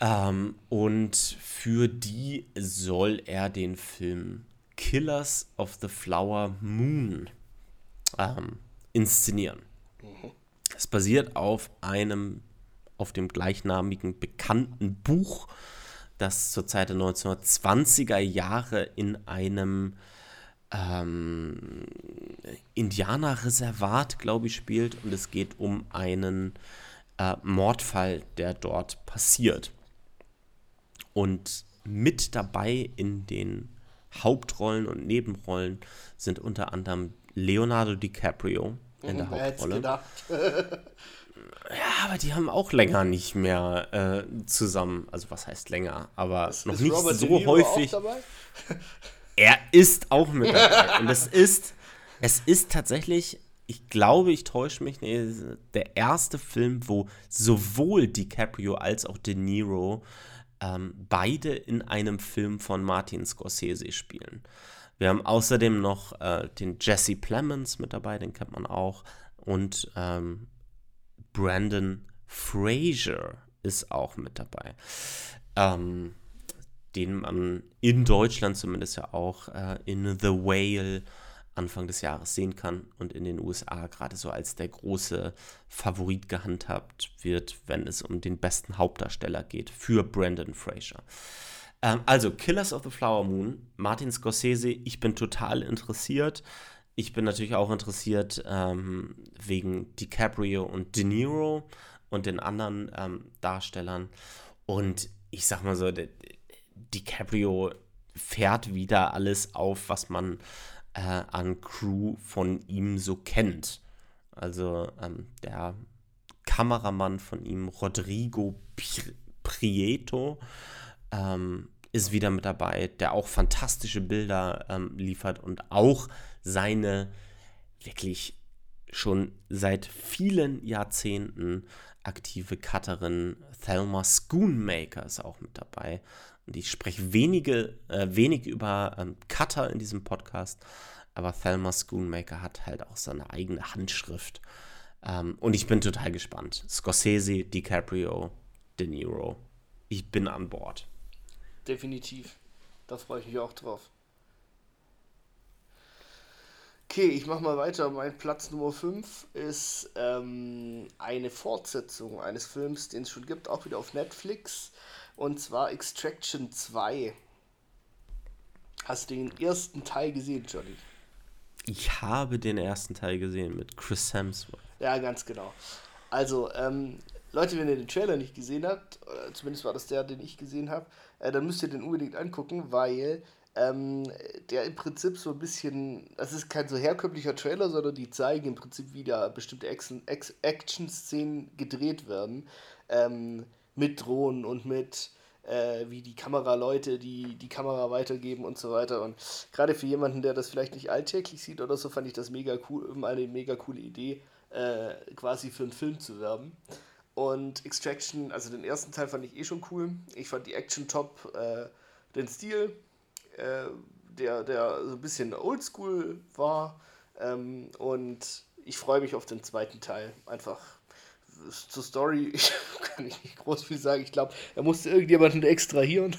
Ähm, und für die soll er den Film Killers of the Flower Moon ähm, inszenieren. Mhm. Es basiert auf einem, auf dem gleichnamigen bekannten Buch, das zur Zeit der 1920er Jahre in einem ähm, Indianerreservat, glaube ich, spielt. Und es geht um einen äh, Mordfall, der dort passiert. Und mit dabei in den Hauptrollen und Nebenrollen sind unter anderem Leonardo DiCaprio in der Hauptrolle. ja, aber die haben auch länger nicht mehr äh, zusammen. Also was heißt länger? Aber ist, noch ist nicht Robert so häufig. er ist auch mit dabei. Und es ist, es ist tatsächlich, ich glaube, ich täusche mich, nee, der erste Film, wo sowohl DiCaprio als auch De Niro ähm, beide in einem Film von Martin Scorsese spielen. Wir haben außerdem noch äh, den Jesse Plemons mit dabei, den kennt man auch. Und ähm, Brandon Fraser ist auch mit dabei. Ähm, den man in Deutschland zumindest ja auch äh, in The Whale Anfang des Jahres sehen kann und in den USA gerade so als der große Favorit gehandhabt wird, wenn es um den besten Hauptdarsteller geht für Brandon Fraser. Ähm, also Killers of the Flower Moon, Martin Scorsese, ich bin total interessiert. Ich bin natürlich auch interessiert ähm, wegen DiCaprio und De Niro und den anderen ähm, Darstellern. Und ich sag mal so, DiCaprio fährt wieder alles auf, was man äh, an Crew von ihm so kennt. Also ähm, der Kameramann von ihm, Rodrigo Prieto, ähm, ist wieder mit dabei, der auch fantastische Bilder ähm, liefert und auch seine wirklich schon seit vielen Jahrzehnten aktive Cutterin Thelma Schoonmaker ist auch mit dabei. Und ich spreche wenige, äh, wenig über ähm, Cutter in diesem Podcast, aber Thelma Schoonmaker hat halt auch seine eigene Handschrift. Ähm, und ich bin total gespannt. Scorsese, DiCaprio, De Niro. Ich bin an Bord. Definitiv. Da freue ich mich auch drauf. Okay, ich mache mal weiter. Mein Platz Nummer 5 ist ähm, eine Fortsetzung eines Films, den es schon gibt, auch wieder auf Netflix. Und zwar Extraction 2. Hast du den ersten Teil gesehen, Johnny? Ich habe den ersten Teil gesehen mit Chris Hemsworth. Ja, ganz genau. Also, ähm, Leute, wenn ihr den Trailer nicht gesehen habt, zumindest war das der, den ich gesehen habe, äh, dann müsst ihr den unbedingt angucken, weil ähm, der im Prinzip so ein bisschen, das ist kein so herkömmlicher Trailer, sondern die zeigen im Prinzip, wie da bestimmte Action-Szenen gedreht werden. Ähm, mit Drohnen und mit äh, wie die Kameraleute die die Kamera weitergeben und so weiter. Und gerade für jemanden, der das vielleicht nicht alltäglich sieht oder so, fand ich das mega cool, eine mega coole Idee, äh, quasi für einen Film zu werben. Und Extraction, also den ersten Teil fand ich eh schon cool. Ich fand die Action top, äh, den Stil, äh, der, der so ein bisschen oldschool war. Ähm, und ich freue mich auf den zweiten Teil. Einfach zur Story ich, kann ich nicht groß viel sagen. Ich glaube, er musste irgendjemanden extrahieren.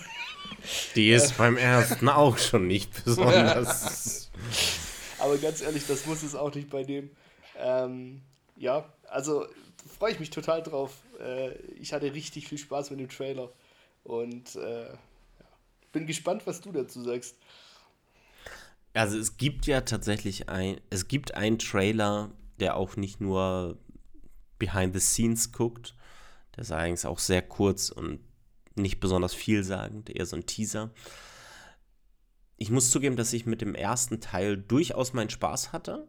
Die ist beim ersten auch schon nicht besonders. Aber ganz ehrlich, das muss es auch nicht bei dem. Ähm, ja, also freue ich mich total drauf. Äh, ich hatte richtig viel Spaß mit dem Trailer und äh, bin gespannt, was du dazu sagst. Also es gibt ja tatsächlich ein, es gibt einen Trailer, der auch nicht nur behind the scenes guckt. Der ist eigentlich auch sehr kurz und nicht besonders vielsagend, eher so ein Teaser. Ich muss zugeben, dass ich mit dem ersten Teil durchaus meinen Spaß hatte.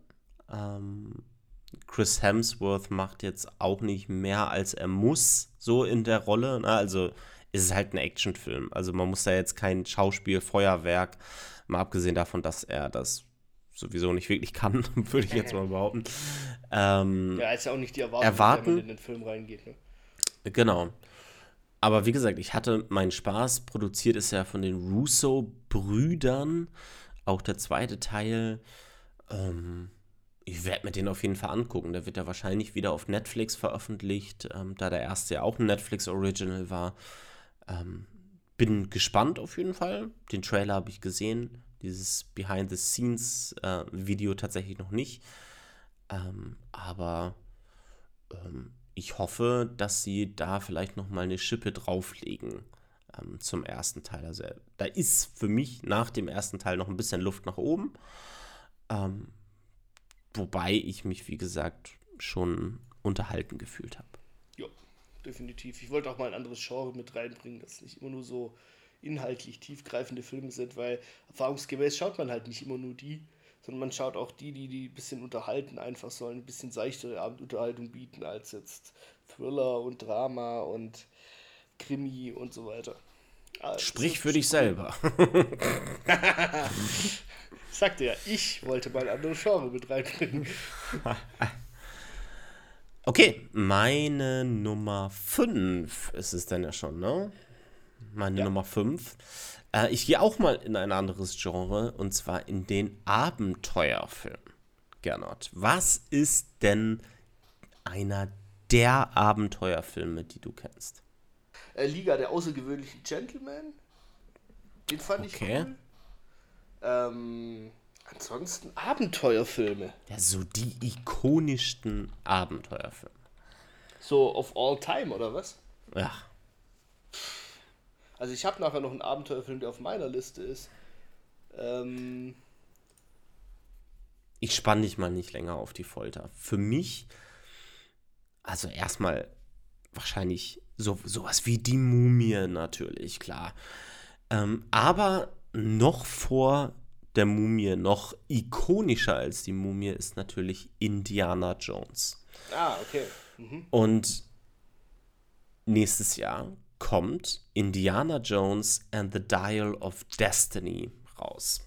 Ähm, Chris Hemsworth macht jetzt auch nicht mehr, als er muss, so in der Rolle. Ne? Also ist es halt ein Actionfilm. Also man muss da jetzt kein Schauspiel, Feuerwerk, mal abgesehen davon, dass er das sowieso nicht wirklich kann, würde ich jetzt mal behaupten. Ähm, ja, ist ja auch nicht die Erwartung, erwarten, wenn man in den Film reingeht. Ne? Genau. Aber wie gesagt, ich hatte meinen Spaß. Produziert ist ja von den Russo-Brüdern. Auch der zweite Teil. Ähm, ich werde mir den auf jeden Fall angucken. Der wird ja wahrscheinlich wieder auf Netflix veröffentlicht, ähm, da der erste ja auch ein Netflix-Original war. Ähm, bin gespannt auf jeden Fall. Den Trailer habe ich gesehen. Dieses Behind-the-Scenes-Video äh, tatsächlich noch nicht. Ähm, aber ähm, ich hoffe, dass sie da vielleicht noch mal eine Schippe drauflegen ähm, zum ersten Teil. Also da ist für mich nach dem ersten Teil noch ein bisschen Luft nach oben. Ähm, wobei ich mich, wie gesagt, schon unterhalten gefühlt habe. Ja, definitiv. Ich wollte auch mal ein anderes Genre mit reinbringen, dass nicht immer nur so inhaltlich tiefgreifende Filme sind, weil erfahrungsgemäß schaut man halt nicht immer nur die, sondern man schaut auch die, die, die ein bisschen unterhalten, einfach sollen ein bisschen seichtere Abendunterhaltung bieten als jetzt Thriller und Drama und Krimi und so weiter. Also, Sprich für dich selber. Sagte ja, ich wollte mal ein anderes Genre mit reinbringen. okay, meine Nummer 5 ist es denn ja schon, ne? Meine ja. Nummer 5 äh, ich gehe auch mal in ein anderes Genre und zwar in den Abenteuerfilm. Gernot, was ist denn einer der Abenteuerfilme, die du kennst? Äh, Liga der außergewöhnlichen Gentlemen. Den fand okay. ich cool. Ähm, ansonsten Abenteuerfilme. Ja, so die ikonischsten Abenteuerfilme. So of all time, oder was? Ja. Also ich habe nachher noch einen Abenteuerfilm, der auf meiner Liste ist. Ähm ich spann dich mal nicht länger auf die Folter. Für mich, also erstmal wahrscheinlich so, sowas wie die Mumie natürlich, klar. Ähm, aber noch vor der Mumie, noch ikonischer als die Mumie ist natürlich Indiana Jones. Ah, okay. Mhm. Und nächstes Jahr kommt Indiana Jones and the Dial of Destiny raus.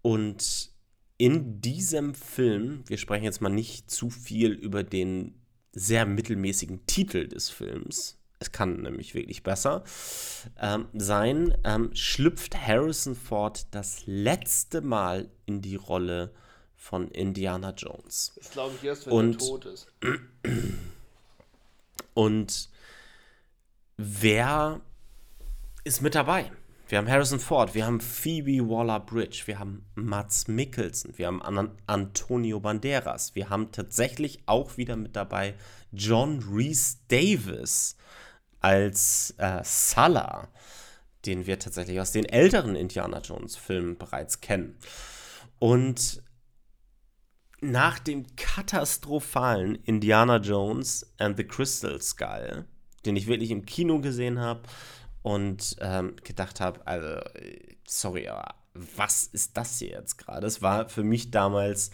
Und in diesem Film, wir sprechen jetzt mal nicht zu viel über den sehr mittelmäßigen Titel des Films, es kann nämlich wirklich besser ähm, sein, ähm, schlüpft Harrison Ford das letzte Mal in die Rolle von Indiana Jones. Das glaube ich erst, wenn und, er tot ist. Und wer ist mit dabei? Wir haben Harrison Ford, wir haben Phoebe Waller-Bridge, wir haben Mats Mikkelsen, wir haben An Antonio Banderas, wir haben tatsächlich auch wieder mit dabei John Reese Davis als äh, Salah, den wir tatsächlich aus den älteren Indiana Jones-Filmen bereits kennen. Und nach dem katastrophalen Indiana Jones and the Crystal Skull den ich wirklich im Kino gesehen habe und ähm, gedacht habe, also, sorry, aber was ist das hier jetzt gerade? Es war für mich damals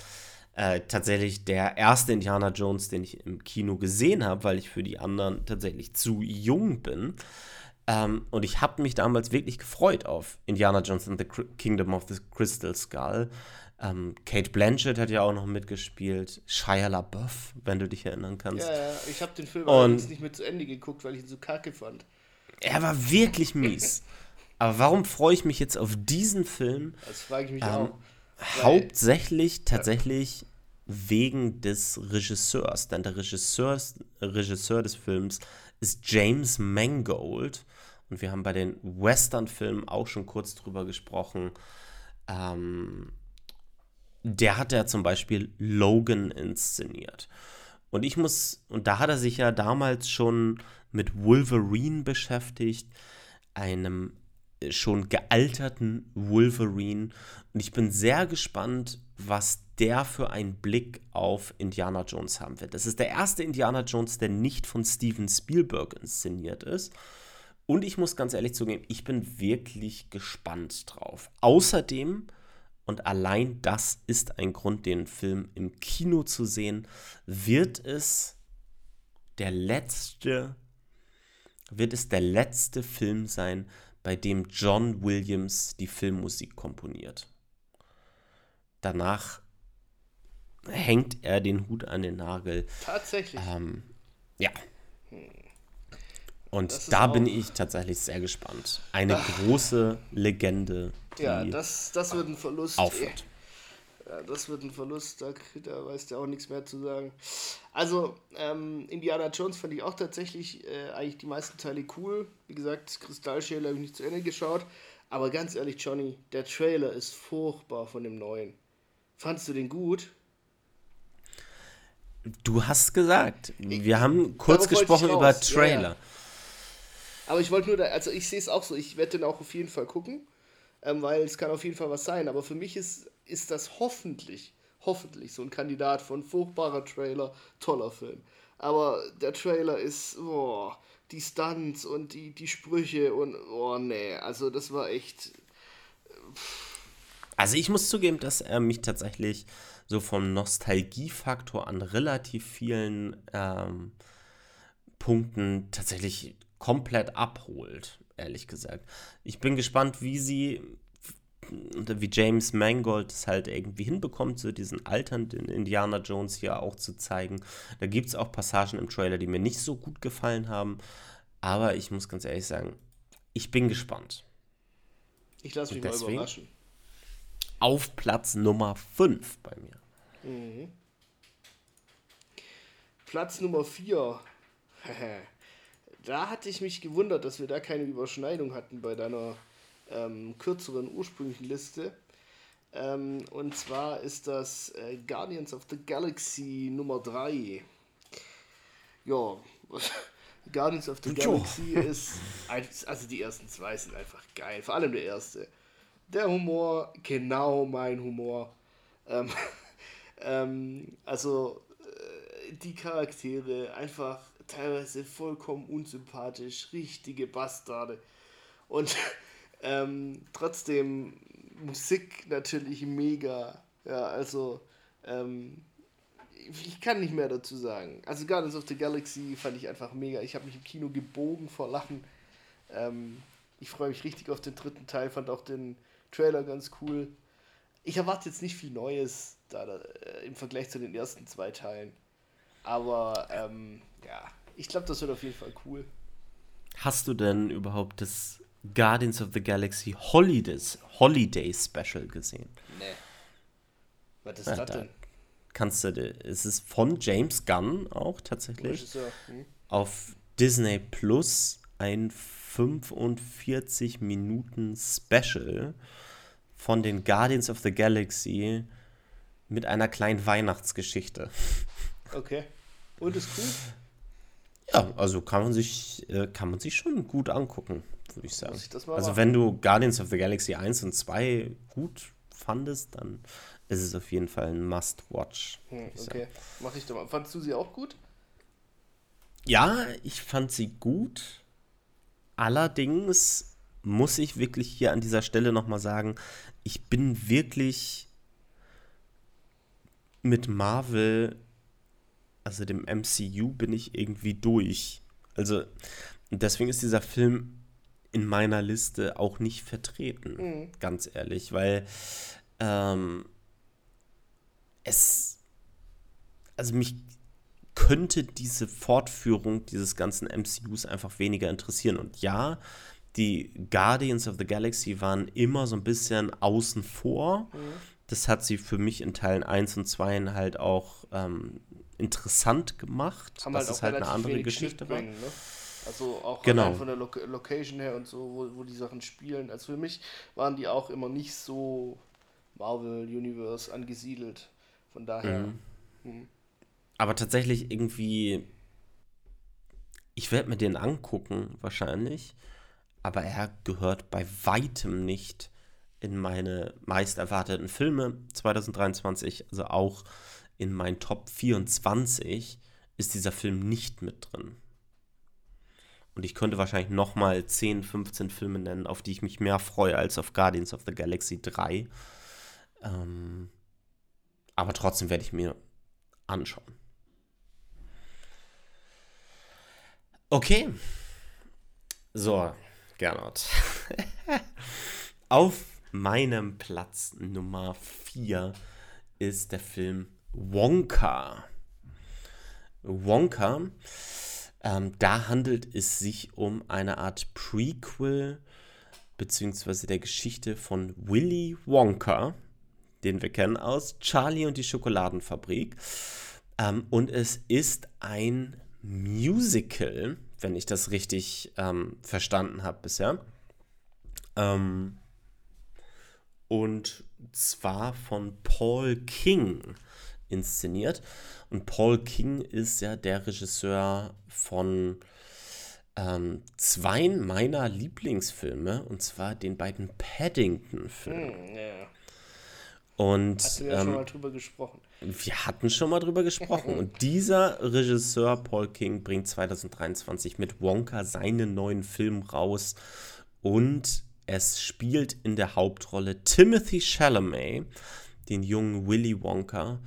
äh, tatsächlich der erste Indiana Jones, den ich im Kino gesehen habe, weil ich für die anderen tatsächlich zu jung bin. Ähm, und ich habe mich damals wirklich gefreut auf Indiana Jones and the Kingdom of the Crystal Skull. Ähm, Kate Blanchett hat ja auch noch mitgespielt. Shia LaBeouf, wenn du dich erinnern kannst. Ja, ja. ich habe den Film allerdings nicht mehr zu Ende geguckt, weil ich ihn so kacke fand. Er war wirklich mies. Aber warum freue ich mich jetzt auf diesen Film? Das frage ich mich ähm, auch. Hauptsächlich tatsächlich ja. wegen des Regisseurs. Denn der Regisseur, Regisseur des Films ist James Mangold. Und wir haben bei den Western-Filmen auch schon kurz drüber gesprochen. Ähm, der hat ja zum Beispiel Logan inszeniert. Und ich muss, und da hat er sich ja damals schon mit Wolverine beschäftigt, einem äh, schon gealterten Wolverine. Und ich bin sehr gespannt, was der für einen Blick auf Indiana Jones haben wird. Das ist der erste Indiana Jones, der nicht von Steven Spielberg inszeniert ist. Und ich muss ganz ehrlich zugeben, ich bin wirklich gespannt drauf. Außerdem, und allein das ist ein Grund, den Film im Kino zu sehen, wird es der letzte, wird es der letzte Film sein, bei dem John Williams die Filmmusik komponiert. Danach hängt er den Hut an den Nagel. Tatsächlich. Ähm, ja. Und da bin ich tatsächlich sehr gespannt. Eine Ach. große Legende. Ja, das, das wird ein Verlust. Aufhört. Ja, das wird ein Verlust, da, da weißt du auch nichts mehr zu sagen. Also, ähm, Indiana Jones fand ich auch tatsächlich äh, eigentlich die meisten Teile cool. Wie gesagt, Kristallschäler habe ich nicht zu Ende geschaut. Aber ganz ehrlich, Johnny, der Trailer ist furchtbar von dem neuen. Fandst du den gut? Du hast gesagt. Wir haben kurz gesprochen über Trailer. Ja, ja. Aber ich wollte nur, da, also ich sehe es auch so, ich werde den auch auf jeden Fall gucken, ähm, weil es kann auf jeden Fall was sein. Aber für mich ist, ist das hoffentlich, hoffentlich so ein Kandidat von furchtbarer Trailer, toller Film. Aber der Trailer ist, boah, die Stunts und die, die Sprüche und, oh nee, also das war echt. Also ich muss zugeben, dass er mich tatsächlich so vom Nostalgiefaktor an relativ vielen ähm, Punkten tatsächlich komplett abholt, ehrlich gesagt. Ich bin gespannt, wie sie wie James Mangold es halt irgendwie hinbekommt, so diesen alternden Indiana Jones hier auch zu zeigen. Da gibt es auch Passagen im Trailer, die mir nicht so gut gefallen haben. Aber ich muss ganz ehrlich sagen, ich bin gespannt. Ich lasse mich mal überraschen. Auf Platz Nummer 5 bei mir. Mhm. Platz Nummer 4. da hatte ich mich gewundert, dass wir da keine Überschneidung hatten bei deiner ähm, kürzeren ursprünglichen Liste. Ähm, und zwar ist das äh, Guardians of the Galaxy Nummer 3. Ja, Guardians of the Galaxy ist, also die ersten zwei sind einfach geil, vor allem der erste. Der Humor, genau mein Humor. Ähm, ähm, also äh, die Charaktere einfach teilweise vollkommen unsympathisch, richtige Bastarde. Und ähm, trotzdem Musik natürlich mega. Ja, also ähm, ich kann nicht mehr dazu sagen. Also Guardians of the Galaxy fand ich einfach mega. Ich habe mich im Kino gebogen vor Lachen. Ähm, ich freue mich richtig auf den dritten Teil, fand auch den Trailer ganz cool. Ich erwarte jetzt nicht viel Neues da, da äh, im Vergleich zu den ersten zwei Teilen. Aber ähm, ja, ich glaube, das wird auf jeden Fall cool. Hast du denn überhaupt das Guardians of the Galaxy Holidays, Holiday Special gesehen? Nee. Was ist ja, das denn? Kannst du, es ist von James Gunn auch tatsächlich. Hm? Auf Disney Plus ein 45 Minuten Special von den Guardians of the Galaxy mit einer kleinen Weihnachtsgeschichte. Okay. Und ist cool? Ja, also kann man sich, äh, kann man sich schon gut angucken, würde ich sagen. Ich also machen? wenn du Guardians of the Galaxy 1 und 2 gut fandest, dann ist es auf jeden Fall ein Must-Watch. Hm, okay, mach ich doch mal. Fandest du sie auch gut? Ja, ich fand sie gut. Allerdings muss ich wirklich hier an dieser Stelle nochmal sagen, ich bin wirklich mit Marvel also dem MCU bin ich irgendwie durch. Also deswegen ist dieser Film in meiner Liste auch nicht vertreten, mhm. ganz ehrlich, weil ähm, es, also mich könnte diese Fortführung dieses ganzen MCUs einfach weniger interessieren. Und ja, die Guardians of the Galaxy waren immer so ein bisschen außen vor. Mhm. Das hat sie für mich in Teilen 1 und 2 halt auch ähm, interessant gemacht, Haben dass halt es halt eine andere Geschichte war. Ne? Also auch genau. von der Lo Location her und so, wo, wo die Sachen spielen. Also für mich waren die auch immer nicht so Marvel Universe angesiedelt. Von daher. Mhm. Mhm. Aber tatsächlich irgendwie, ich werde mir den angucken wahrscheinlich, aber er gehört bei weitem nicht in meine meist erwarteten Filme 2023. Also auch in meinen Top 24 ist dieser Film nicht mit drin. Und ich könnte wahrscheinlich nochmal 10, 15 Filme nennen, auf die ich mich mehr freue als auf Guardians of the Galaxy 3. Ähm, aber trotzdem werde ich mir anschauen. Okay. So, Gernot. Auf meinem Platz Nummer 4 ist der Film Wonka. Wonka, ähm, da handelt es sich um eine Art Prequel beziehungsweise der Geschichte von Willy Wonka, den wir kennen aus Charlie und die Schokoladenfabrik. Ähm, und es ist ein Musical, wenn ich das richtig ähm, verstanden habe bisher. Ähm, und zwar von Paul King inszeniert. Und Paul King ist ja der Regisseur von ähm, zwei meiner Lieblingsfilme, und zwar den beiden Paddington-Filmen. Hm, ja. Und Hast du ja ähm, schon mal drüber gesprochen. Wir hatten schon mal drüber gesprochen. und dieser Regisseur Paul King bringt 2023 mit Wonka seinen neuen Film raus. Und es spielt in der Hauptrolle Timothy Chalamet, den jungen Willy Wonka.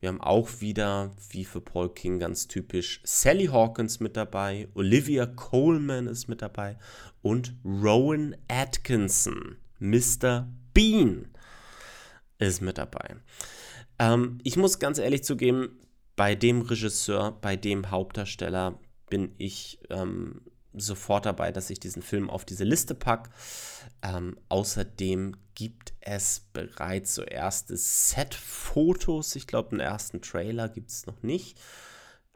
Wir haben auch wieder, wie für Paul King ganz typisch, Sally Hawkins mit dabei, Olivia Coleman ist mit dabei und Rowan Atkinson, Mr. Bean ist mit dabei. Ähm, ich muss ganz ehrlich zugeben, bei dem Regisseur, bei dem Hauptdarsteller bin ich ähm, sofort dabei, dass ich diesen Film auf diese Liste packe. Ähm, außerdem gibt es bereits so erste Set-Fotos. Ich glaube, einen ersten Trailer gibt es noch nicht.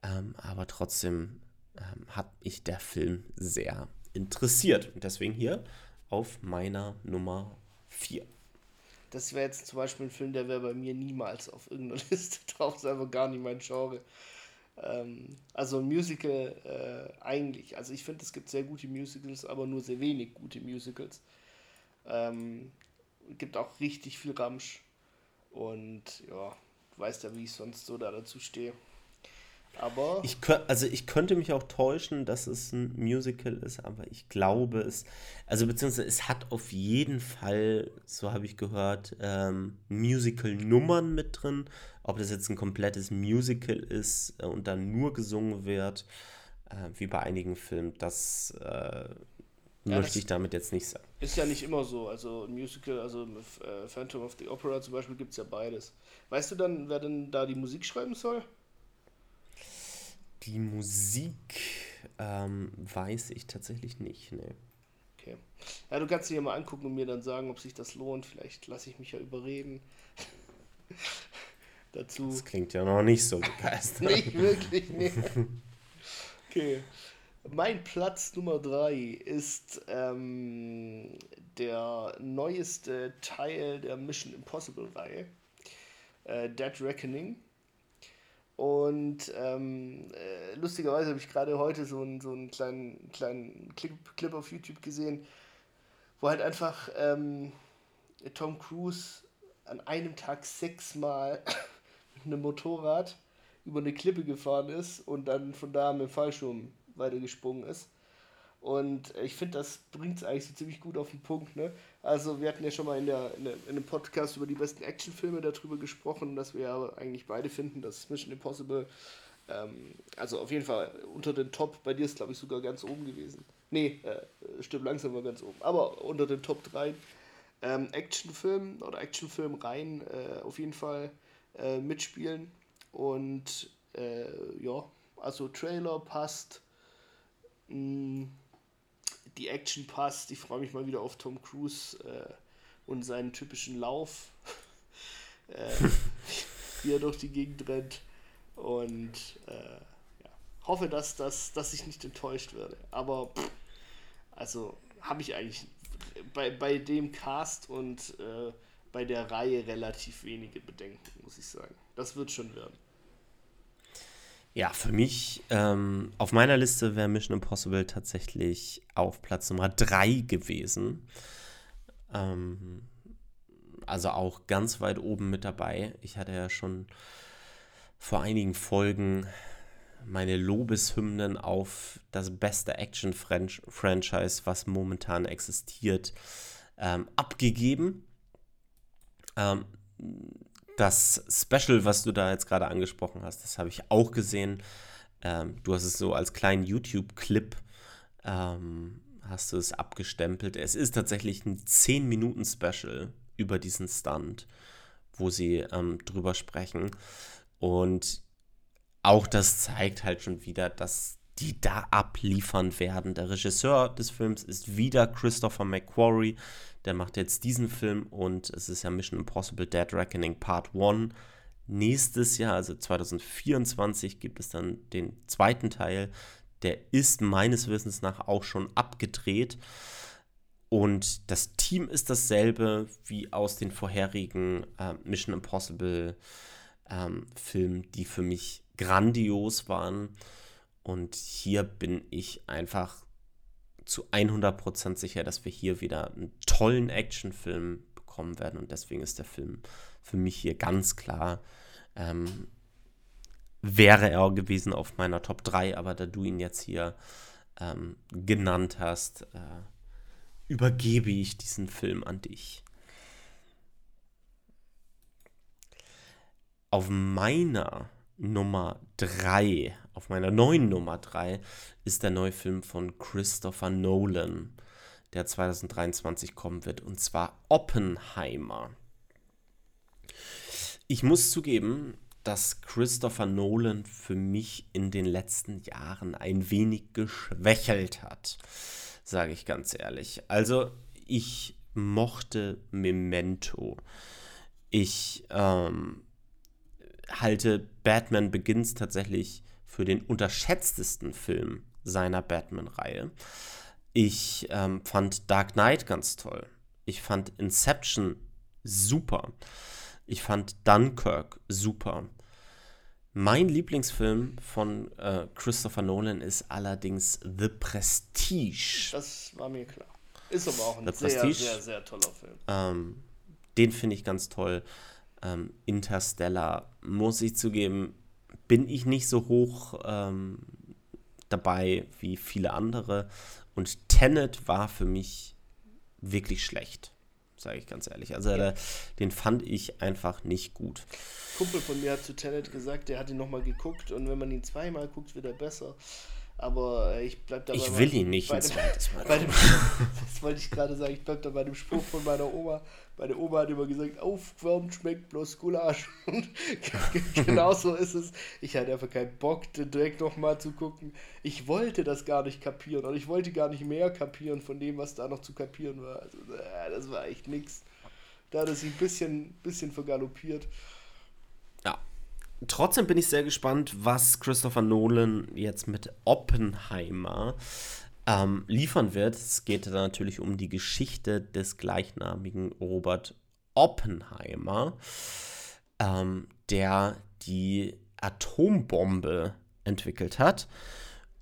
Ähm, aber trotzdem ähm, hat mich der Film sehr interessiert. Und deswegen hier auf meiner Nummer 4 das wäre jetzt zum Beispiel ein Film, der wäre bei mir niemals auf irgendeiner Liste drauf. Das ist einfach gar nicht mein Genre. Ähm, also ein Musical äh, eigentlich. Also ich finde, es gibt sehr gute Musicals, aber nur sehr wenig gute Musicals. Ähm, gibt auch richtig viel Ramsch. Und ja, du weißt ja, wie ich sonst so da dazu stehe. Aber. Ich, also ich könnte mich auch täuschen, dass es ein Musical ist, aber ich glaube es. Also beziehungsweise es hat auf jeden Fall, so habe ich gehört, ähm, Musical-Nummern mit drin. Ob das jetzt ein komplettes Musical ist äh, und dann nur gesungen wird, äh, wie bei einigen Filmen, das äh, ja, möchte ich damit jetzt nicht sagen. Ist ja nicht immer so. Also ein Musical, also äh, Phantom of the Opera zum Beispiel gibt es ja beides. Weißt du dann, wer denn da die Musik schreiben soll? Die Musik ähm, weiß ich tatsächlich nicht, ne. Okay. Ja, du kannst dir ja mal angucken und mir dann sagen, ob sich das lohnt. Vielleicht lasse ich mich ja überreden. Dazu. Das klingt ja noch nicht so begeistert. nicht wirklich, ne. Okay. Mein Platz Nummer 3 ist ähm, der neueste Teil der Mission Impossible Reihe. Äh, Dead Reckoning. Und ähm, äh, lustigerweise habe ich gerade heute so einen, so einen kleinen, kleinen Clip, Clip auf YouTube gesehen, wo halt einfach ähm, Tom Cruise an einem Tag sechsmal mit einem Motorrad über eine Klippe gefahren ist und dann von da mit dem Fallschirm weitergesprungen ist. Und ich finde, das bringt es eigentlich so ziemlich gut auf den Punkt. Ne? Also wir hatten ja schon mal in, der, in, der, in einem Podcast über die besten Actionfilme darüber gesprochen, dass wir ja eigentlich beide finden, dass Mission Impossible, ähm, also auf jeden Fall unter den Top, bei dir ist glaube ich sogar ganz oben gewesen. Nee, äh, stimmt langsam mal ganz oben, aber unter den Top 3 ähm, Actionfilmen oder Actionfilmreihen äh, auf jeden Fall äh, mitspielen. Und äh, ja, also Trailer passt. Mm, die Action passt. Ich freue mich mal wieder auf Tom Cruise äh, und seinen typischen Lauf, äh, wie er durch die Gegend rennt. Und äh, ja, hoffe, dass, dass, dass ich nicht enttäuscht werde. Aber pff, also habe ich eigentlich bei, bei dem Cast und äh, bei der Reihe relativ wenige Bedenken, muss ich sagen. Das wird schon werden. Ja, für mich ähm, auf meiner Liste wäre Mission Impossible tatsächlich auf Platz Nummer 3 gewesen. Ähm, also auch ganz weit oben mit dabei. Ich hatte ja schon vor einigen Folgen meine Lobeshymnen auf das beste Action-Franchise, was momentan existiert, ähm, abgegeben. Ähm, das Special, was du da jetzt gerade angesprochen hast, das habe ich auch gesehen. Ähm, du hast es so als kleinen YouTube-Clip ähm, hast du es abgestempelt. Es ist tatsächlich ein 10-Minuten-Special über diesen Stunt, wo sie ähm, drüber sprechen. Und auch das zeigt halt schon wieder, dass die da abliefern werden. Der Regisseur des Films ist wieder Christopher McQuarrie. Der macht jetzt diesen Film und es ist ja Mission Impossible Dead Reckoning Part 1. Nächstes Jahr, also 2024, gibt es dann den zweiten Teil. Der ist meines Wissens nach auch schon abgedreht. Und das Team ist dasselbe wie aus den vorherigen äh, Mission Impossible ähm, Filmen, die für mich grandios waren. Und hier bin ich einfach zu 100% sicher, dass wir hier wieder einen tollen Actionfilm bekommen werden. Und deswegen ist der Film für mich hier ganz klar, ähm, wäre er gewesen auf meiner Top 3, aber da du ihn jetzt hier ähm, genannt hast, äh, übergebe ich diesen Film an dich. Auf meiner Nummer 3, auf meiner neuen Nummer 3, ist der neue Film von Christopher Nolan, der 2023 kommen wird, und zwar Oppenheimer. Ich muss zugeben, dass Christopher Nolan für mich in den letzten Jahren ein wenig geschwächelt hat sage ich ganz ehrlich. Also ich mochte Memento. Ich ähm, halte Batman Begins tatsächlich für den unterschätztesten Film seiner Batman-Reihe. Ich ähm, fand Dark Knight ganz toll. Ich fand Inception super. Ich fand Dunkirk super. Mein Lieblingsfilm von äh, Christopher Nolan ist allerdings The Prestige. Das war mir klar. Ist aber auch ein The sehr, Prestige, sehr, sehr toller Film. Ähm, den finde ich ganz toll. Ähm, Interstellar, muss ich zugeben, bin ich nicht so hoch ähm, dabei wie viele andere. Und Tenet war für mich wirklich schlecht sage ich ganz ehrlich. Also ja. den fand ich einfach nicht gut. Kumpel von mir hat zu Tenet gesagt, der hat ihn nochmal geguckt und wenn man ihn zweimal guckt, wird er besser. Aber äh, ich bleib dabei. Ich will ihn nicht ein zweites Mal. Dem, das wollte ich gerade sagen. Ich bleib da bei dem Spruch von meiner Oma. Meine Oma hat immer gesagt, aufgewärmt schmeckt bloß Gulasch. Und genau so ist es. Ich hatte einfach keinen Bock, den direkt nochmal zu gucken. Ich wollte das gar nicht kapieren. Und ich wollte gar nicht mehr kapieren von dem, was da noch zu kapieren war. Also, äh, das war echt nix. Da hat er sich ein bisschen, bisschen vergaloppiert. Trotzdem bin ich sehr gespannt, was Christopher Nolan jetzt mit Oppenheimer ähm, liefern wird. Es geht da natürlich um die Geschichte des gleichnamigen Robert Oppenheimer, ähm, der die Atombombe entwickelt hat.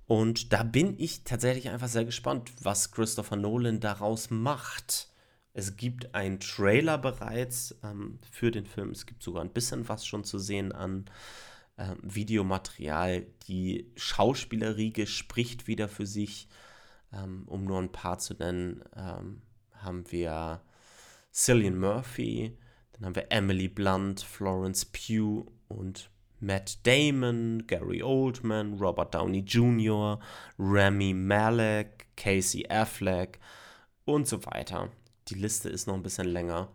Und da bin ich tatsächlich einfach sehr gespannt, was Christopher Nolan daraus macht. Es gibt einen Trailer bereits ähm, für den Film. Es gibt sogar ein bisschen was schon zu sehen an äh, Videomaterial. Die Schauspieleriege spricht wieder für sich. Ähm, um nur ein paar zu nennen, ähm, haben wir Cillian Murphy, dann haben wir Emily Blunt, Florence Pugh und Matt Damon, Gary Oldman, Robert Downey Jr., Remy Malek, Casey Affleck und so weiter die Liste ist noch ein bisschen länger.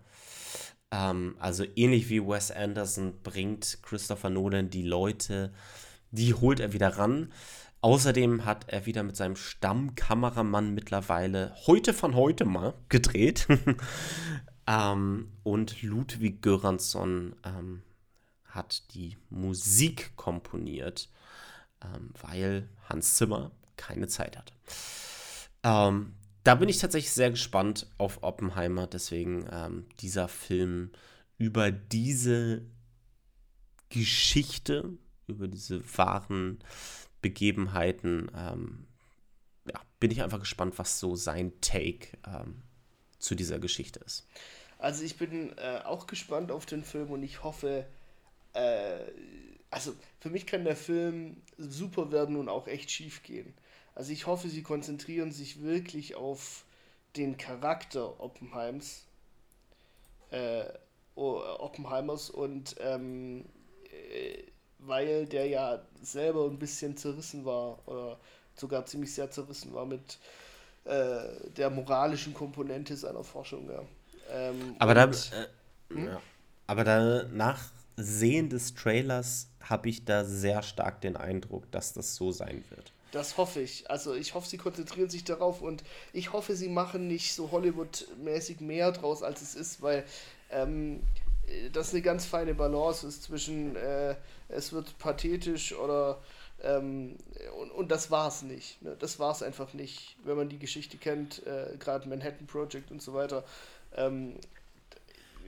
Ähm, also ähnlich wie Wes Anderson bringt Christopher Nolan die Leute, die holt er wieder ran. Außerdem hat er wieder mit seinem Stammkameramann mittlerweile heute von heute mal gedreht. ähm, und Ludwig Göransson ähm, hat die Musik komponiert, ähm, weil Hans Zimmer keine Zeit hatte. Da bin ich tatsächlich sehr gespannt auf Oppenheimer. Deswegen ähm, dieser Film über diese Geschichte, über diese wahren Begebenheiten, ähm, ja, bin ich einfach gespannt, was so sein Take ähm, zu dieser Geschichte ist. Also ich bin äh, auch gespannt auf den Film und ich hoffe, äh, also für mich kann der Film super werden und auch echt schief gehen. Also ich hoffe, sie konzentrieren sich wirklich auf den Charakter Oppenheims, äh, Oppenheimers und ähm, äh, weil der ja selber ein bisschen zerrissen war oder sogar ziemlich sehr zerrissen war mit äh, der moralischen Komponente seiner Forschung. Ja. Ähm, aber, da, äh, hm? ja. aber da nach Sehen des Trailers habe ich da sehr stark den Eindruck, dass das so sein wird. Das hoffe ich. Also ich hoffe, sie konzentrieren sich darauf und ich hoffe, sie machen nicht so Hollywood-mäßig mehr draus, als es ist, weil ähm, das eine ganz feine Balance ist zwischen äh, es wird pathetisch oder ähm, und, und das es nicht. Ne? Das es einfach nicht, wenn man die Geschichte kennt, äh, gerade Manhattan Project und so weiter. Ähm,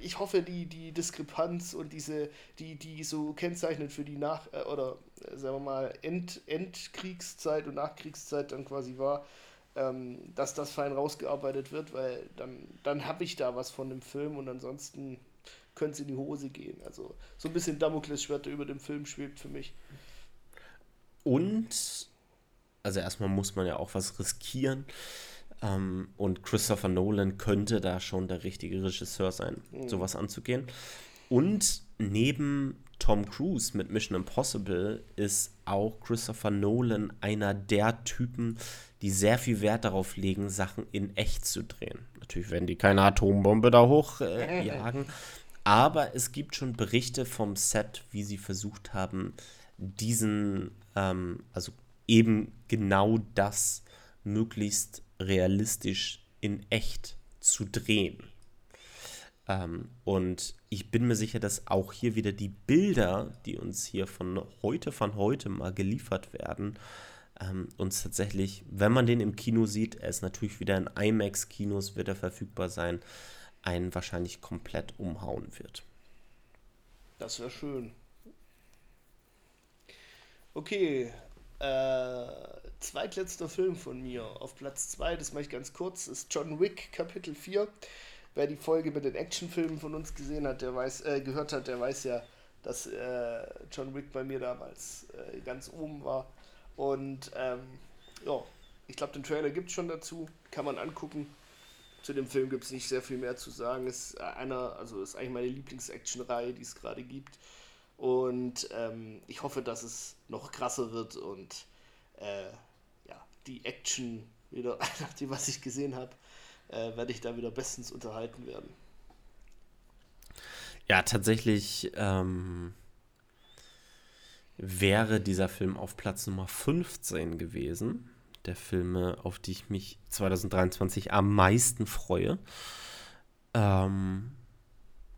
ich hoffe, die, die Diskrepanz und diese, die, die so kennzeichnend für die Nach- äh, oder äh, sagen wir mal End, Endkriegszeit und Nachkriegszeit dann quasi war, ähm, dass das fein rausgearbeitet wird, weil dann, dann habe ich da was von dem Film und ansonsten könnte es in die Hose gehen. Also so ein bisschen Damoklesschwert über dem Film schwebt für mich. Und, also erstmal muss man ja auch was riskieren. Ähm, und Christopher Nolan könnte da schon der richtige Regisseur sein, mhm. sowas anzugehen. Und neben Tom Cruise mit Mission Impossible ist auch Christopher Nolan einer der Typen, die sehr viel Wert darauf legen, Sachen in echt zu drehen. Natürlich werden die keine Atombombe da hochjagen, äh, aber es gibt schon Berichte vom Set, wie sie versucht haben, diesen, ähm, also eben genau das möglichst realistisch in echt zu drehen. Ähm, und ich bin mir sicher, dass auch hier wieder die Bilder, die uns hier von heute von heute mal geliefert werden, ähm, uns tatsächlich, wenn man den im Kino sieht, er ist natürlich wieder in IMAX-Kinos, wird er verfügbar sein, einen wahrscheinlich komplett umhauen wird. Das wäre schön. Okay, äh, zweitletzter Film von mir auf Platz 2, das mache ich ganz kurz, ist John Wick Kapitel 4. Wer die Folge mit den Actionfilmen von uns gesehen hat, der weiß, äh, gehört hat, der weiß ja, dass äh, John Wick bei mir damals äh, ganz oben war. Und ähm, ja, ich glaube, den Trailer gibt es schon dazu, kann man angucken. Zu dem Film gibt es nicht sehr viel mehr zu sagen. Ist einer, also ist eigentlich meine Lieblings-Action-Reihe, die es gerade gibt. Und ähm, ich hoffe, dass es noch krasser wird und äh, ja, die Action wieder, nach dem, was ich gesehen habe, äh, werde ich da wieder bestens unterhalten werden. Ja, tatsächlich ähm, wäre dieser Film auf Platz Nummer 15 gewesen. Der Filme, auf die ich mich 2023 am meisten freue. Ähm,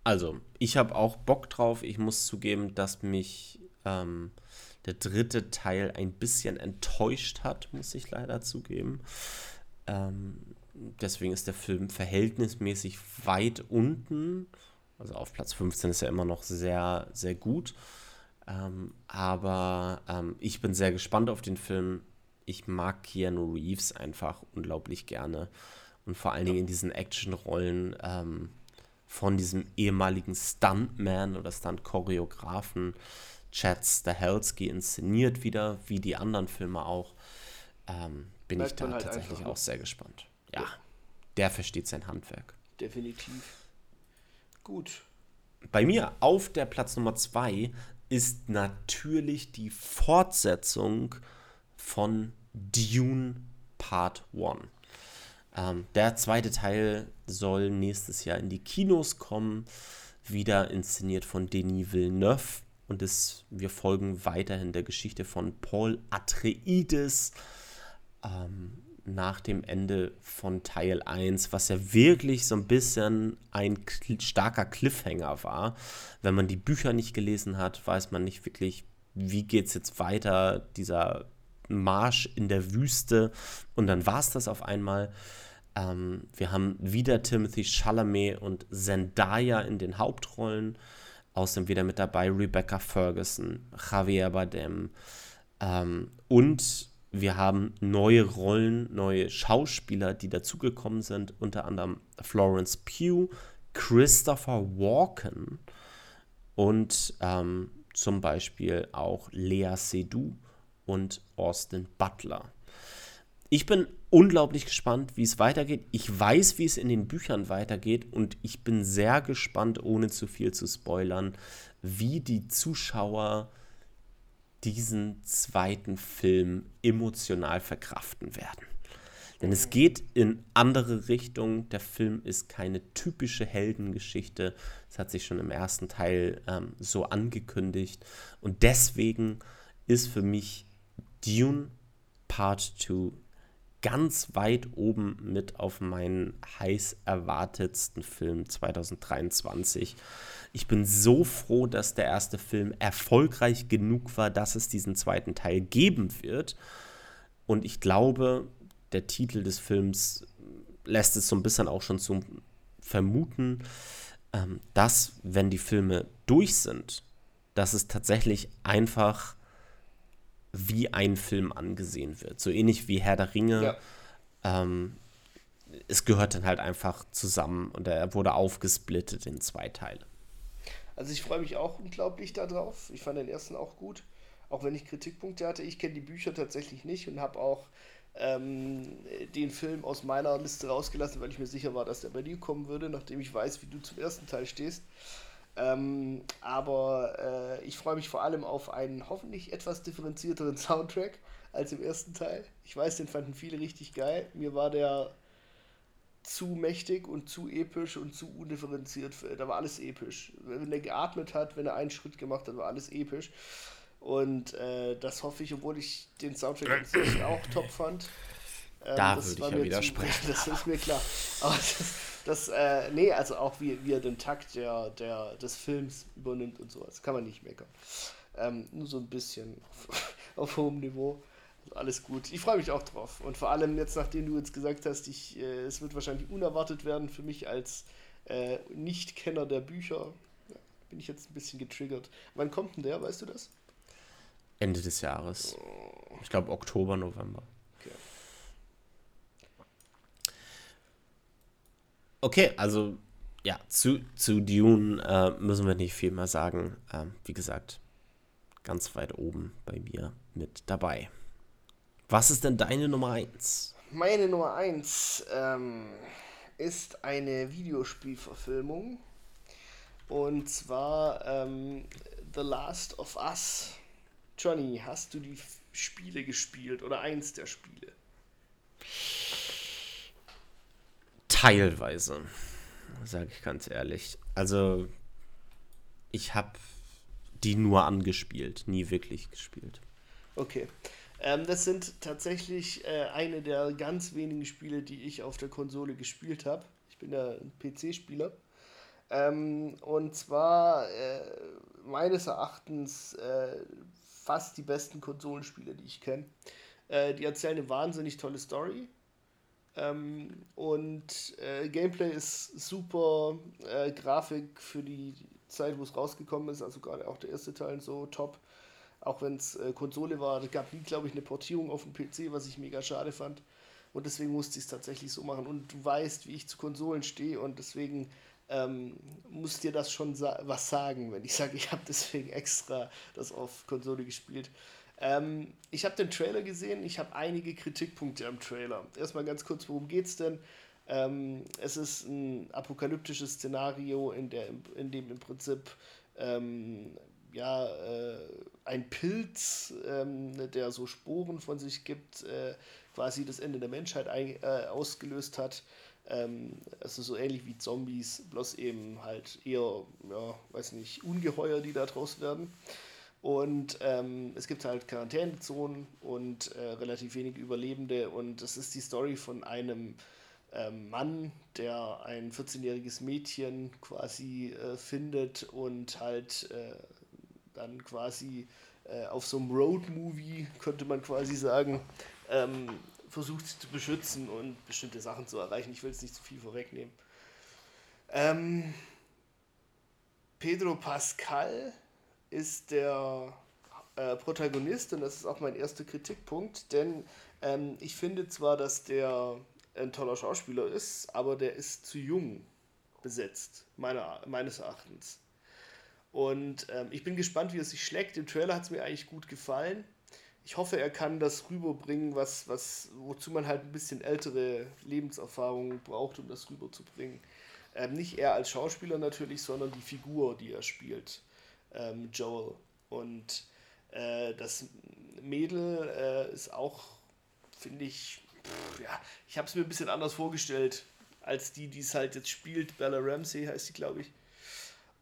also, ich habe auch Bock drauf. Ich muss zugeben, dass mich ähm, der dritte Teil ein bisschen enttäuscht hat, muss ich leider zugeben. Ähm, deswegen ist der Film verhältnismäßig weit unten. Also auf Platz 15 ist er immer noch sehr, sehr gut. Ähm, aber ähm, ich bin sehr gespannt auf den Film. Ich mag Keanu Reeves einfach unglaublich gerne. Und vor allen Dingen in diesen Actionrollen ähm, von diesem ehemaligen Stuntman oder Stunt-Choreografen Chad Stahelski inszeniert wieder, wie die anderen Filme auch. Ähm, bin Merkt ich da halt tatsächlich auch sehr gespannt. Ja, der versteht sein Handwerk. Definitiv. Gut. Bei mir auf der Platz Nummer 2 ist natürlich die Fortsetzung von Dune Part 1. Ähm, der zweite Teil soll nächstes Jahr in die Kinos kommen, wieder inszeniert von Denis Villeneuve und ist, wir folgen weiterhin der Geschichte von Paul Atreides ähm, nach dem Ende von Teil 1, was ja wirklich so ein bisschen ein starker Cliffhanger war. Wenn man die Bücher nicht gelesen hat, weiß man nicht wirklich, wie geht es jetzt weiter, dieser Marsch in der Wüste und dann war es das auf einmal. Ähm, wir haben wieder Timothy Chalamet und Zendaya in den Hauptrollen. Außerdem wieder mit dabei Rebecca Ferguson, Javier Bardem. Ähm, und wir haben neue Rollen, neue Schauspieler, die dazugekommen sind. Unter anderem Florence Pugh, Christopher Walken und ähm, zum Beispiel auch Lea Seydoux und Austin Butler. Ich bin unglaublich gespannt, wie es weitergeht. Ich weiß, wie es in den Büchern weitergeht und ich bin sehr gespannt, ohne zu viel zu spoilern, wie die Zuschauer diesen zweiten Film emotional verkraften werden. Denn es geht in andere Richtungen. Der Film ist keine typische Heldengeschichte. Das hat sich schon im ersten Teil ähm, so angekündigt. Und deswegen ist für mich Dune Part 2 ganz weit oben mit auf meinen heiß erwartetsten Film 2023. Ich bin so froh, dass der erste Film erfolgreich genug war, dass es diesen zweiten Teil geben wird. Und ich glaube, der Titel des Films lässt es so ein bisschen auch schon zu vermuten, ähm, dass, wenn die Filme durch sind, dass es tatsächlich einfach wie ein Film angesehen wird. So ähnlich wie Herr der Ringe. Ja. Ähm, es gehört dann halt einfach zusammen und er wurde aufgesplittet in zwei Teile. Also ich freue mich auch unglaublich darauf. Ich fand den ersten auch gut, auch wenn ich Kritikpunkte hatte. Ich kenne die Bücher tatsächlich nicht und habe auch ähm, den Film aus meiner Liste rausgelassen, weil ich mir sicher war, dass der bei dir kommen würde, nachdem ich weiß, wie du zum ersten Teil stehst. Ähm, aber äh, ich freue mich vor allem auf einen hoffentlich etwas differenzierteren Soundtrack als im ersten Teil. Ich weiß, den fanden viele richtig geil. Mir war der zu mächtig und zu episch und zu undifferenziert. Da war alles episch. Wenn er geatmet hat, wenn er einen Schritt gemacht hat, war alles episch. Und äh, das hoffe ich, obwohl ich den Soundtrack auch top fand. Ähm, da würde ich ja widersprechen. Das ist mir klar. Aber das, das äh, nee, also auch wie, wie er den Takt der, der, des Films übernimmt und sowas. Kann man nicht meckern. Ähm, nur so ein bisschen auf, auf hohem Niveau. Alles gut. Ich freue mich auch drauf. Und vor allem jetzt, nachdem du jetzt gesagt hast, ich, äh, es wird wahrscheinlich unerwartet werden für mich als äh, Nicht-Kenner der Bücher, ja, bin ich jetzt ein bisschen getriggert. Wann kommt denn der, weißt du das? Ende des Jahres. Oh. Ich glaube Oktober, November. Okay. Okay, also ja, zu, zu Dune äh, müssen wir nicht viel mehr sagen. Ähm, wie gesagt, ganz weit oben bei mir mit dabei. Was ist denn deine Nummer 1? Meine Nummer 1 ähm, ist eine Videospielverfilmung. Und zwar ähm, The Last of Us. Johnny, hast du die Spiele gespielt oder eins der Spiele? Teilweise, sage ich ganz ehrlich. Also, ich habe die nur angespielt, nie wirklich gespielt. Okay. Ähm, das sind tatsächlich äh, eine der ganz wenigen Spiele, die ich auf der Konsole gespielt habe. Ich bin ja ein PC-Spieler. Ähm, und zwar äh, meines Erachtens äh, fast die besten Konsolenspiele, die ich kenne. Äh, die erzählen eine wahnsinnig tolle Story. Ähm, und äh, Gameplay ist super. Äh, Grafik für die Zeit, wo es rausgekommen ist, also gerade auch der erste Teil so top. Auch wenn es äh, Konsole war, gab nie, glaube ich, eine Portierung auf dem PC, was ich mega schade fand. Und deswegen musste ich es tatsächlich so machen. Und du weißt, wie ich zu Konsolen stehe und deswegen ähm, muss dir das schon sa was sagen, wenn ich sage, ich habe deswegen extra das auf Konsole gespielt. Ähm, ich habe den Trailer gesehen, ich habe einige Kritikpunkte am Trailer. Erstmal ganz kurz, worum geht es denn? Ähm, es ist ein apokalyptisches Szenario, in, der, in dem im Prinzip ähm, ja, äh, ein Pilz, ähm, der so Sporen von sich gibt, äh, quasi das Ende der Menschheit ein, äh, ausgelöst hat. Ähm, also so ähnlich wie Zombies, bloß eben halt eher, ja, weiß nicht, Ungeheuer, die da draus werden. Und ähm, es gibt halt Quarantänezonen und äh, relativ wenige Überlebende. Und das ist die Story von einem ähm, Mann, der ein 14-jähriges Mädchen quasi äh, findet und halt äh, dann quasi äh, auf so einem Road-Movie, könnte man quasi sagen, ähm, versucht sie zu beschützen und bestimmte Sachen zu erreichen. Ich will es nicht zu viel vorwegnehmen. Ähm, Pedro Pascal ist der äh, Protagonist und das ist auch mein erster Kritikpunkt, denn ähm, ich finde zwar, dass der ein toller Schauspieler ist, aber der ist zu jung besetzt, meiner, meines Erachtens. Und ähm, ich bin gespannt, wie er sich schlägt. Im Trailer hat es mir eigentlich gut gefallen. Ich hoffe, er kann das rüberbringen, was, was, wozu man halt ein bisschen ältere Lebenserfahrung braucht, um das rüberzubringen. Ähm, nicht er als Schauspieler natürlich, sondern die Figur, die er spielt, ähm, Joel. Und äh, das Mädel äh, ist auch, finde ich, pff, ja, ich habe es mir ein bisschen anders vorgestellt, als die, die es halt jetzt spielt. Bella Ramsey heißt sie, glaube ich.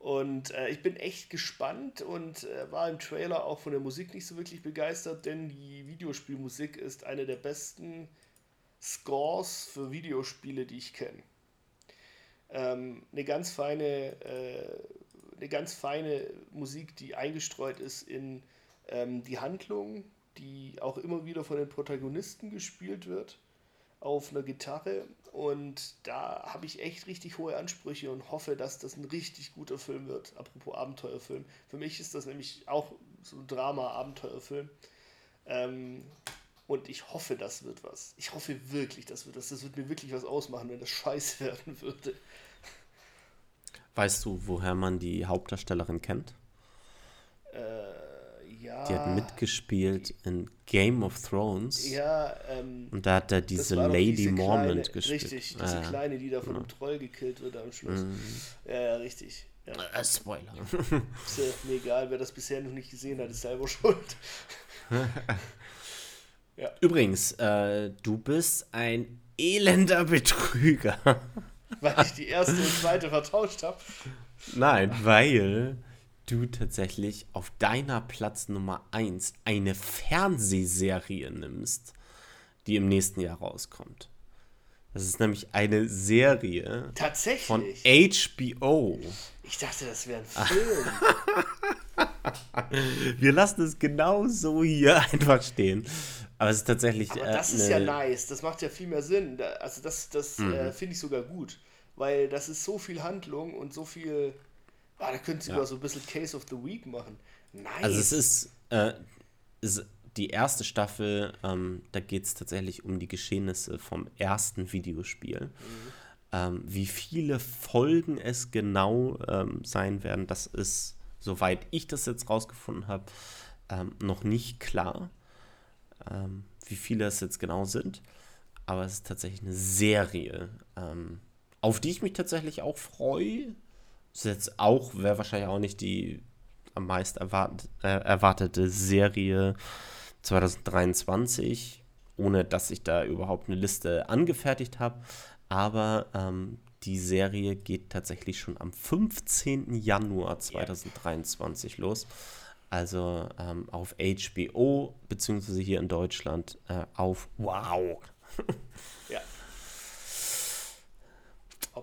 Und äh, ich bin echt gespannt und äh, war im Trailer auch von der Musik nicht so wirklich begeistert, denn die Videospielmusik ist eine der besten Scores für Videospiele, die ich kenne. Ähm, eine ganz feine, äh, eine ganz feine Musik, die eingestreut ist in ähm, die Handlung, die auch immer wieder von den Protagonisten gespielt wird auf einer Gitarre und da habe ich echt richtig hohe Ansprüche und hoffe, dass das ein richtig guter Film wird. Apropos Abenteuerfilm. Für mich ist das nämlich auch so ein Drama-Abenteuerfilm. Ähm, und ich hoffe, das wird was. Ich hoffe wirklich, das wird was. Das wird mir wirklich was ausmachen, wenn das scheiße werden würde. Weißt du, woher man die Hauptdarstellerin kennt? Ja. Die hat mitgespielt in Game of Thrones. Ja, ähm, Und da hat er diese Lady diese Mormont kleine, gespielt. Richtig, diese Ah, kleine, die da von genau. einem Troll gekillt wird am Schluss. Mhm. Ja, ja, richtig. Ja. Äh, Spoiler. Ist ja mir egal, wer das bisher noch nicht gesehen hat, ist selber schuld. Übrigens, äh, du bist ein elender Betrüger. Weil ich die erste und zweite vertauscht habe. Nein, weil du tatsächlich auf deiner Platz Nummer 1 eine Fernsehserie nimmst, die im nächsten Jahr rauskommt. Das ist nämlich eine Serie Tatsächlich. von HBO. Ich dachte, das wäre ein. Film. Wir lassen es genau so hier einfach stehen. Aber es ist tatsächlich. Aber äh, das ist ja nice. Das macht ja viel mehr Sinn. Also das, das Mhm. äh, finde ich sogar gut. Weil das ist so viel Handlung und so viel... Ah, da könnten sie sogar so ein bisschen Case of the Week machen. Nice. Also es ist, äh, ist die erste Staffel, ähm, da geht es tatsächlich um die Geschehnisse vom ersten Videospiel. Ähm, wie viele Folgen es genau ähm, sein werden, das ist, soweit ich das jetzt rausgefunden habe, ähm, noch nicht klar, ähm, wie viele es jetzt genau sind. Aber es ist tatsächlich eine Serie, ähm, auf die ich mich tatsächlich auch freue. Ist jetzt auch, wäre wahrscheinlich auch nicht die am meisten erwartet, äh, erwartete Serie 2023, ohne dass ich da überhaupt eine Liste angefertigt habe. Aber ähm, die Serie geht tatsächlich schon am 15. Januar 2023 los. Also ähm, auf HBO, beziehungsweise hier in Deutschland äh, auf Wow. ja.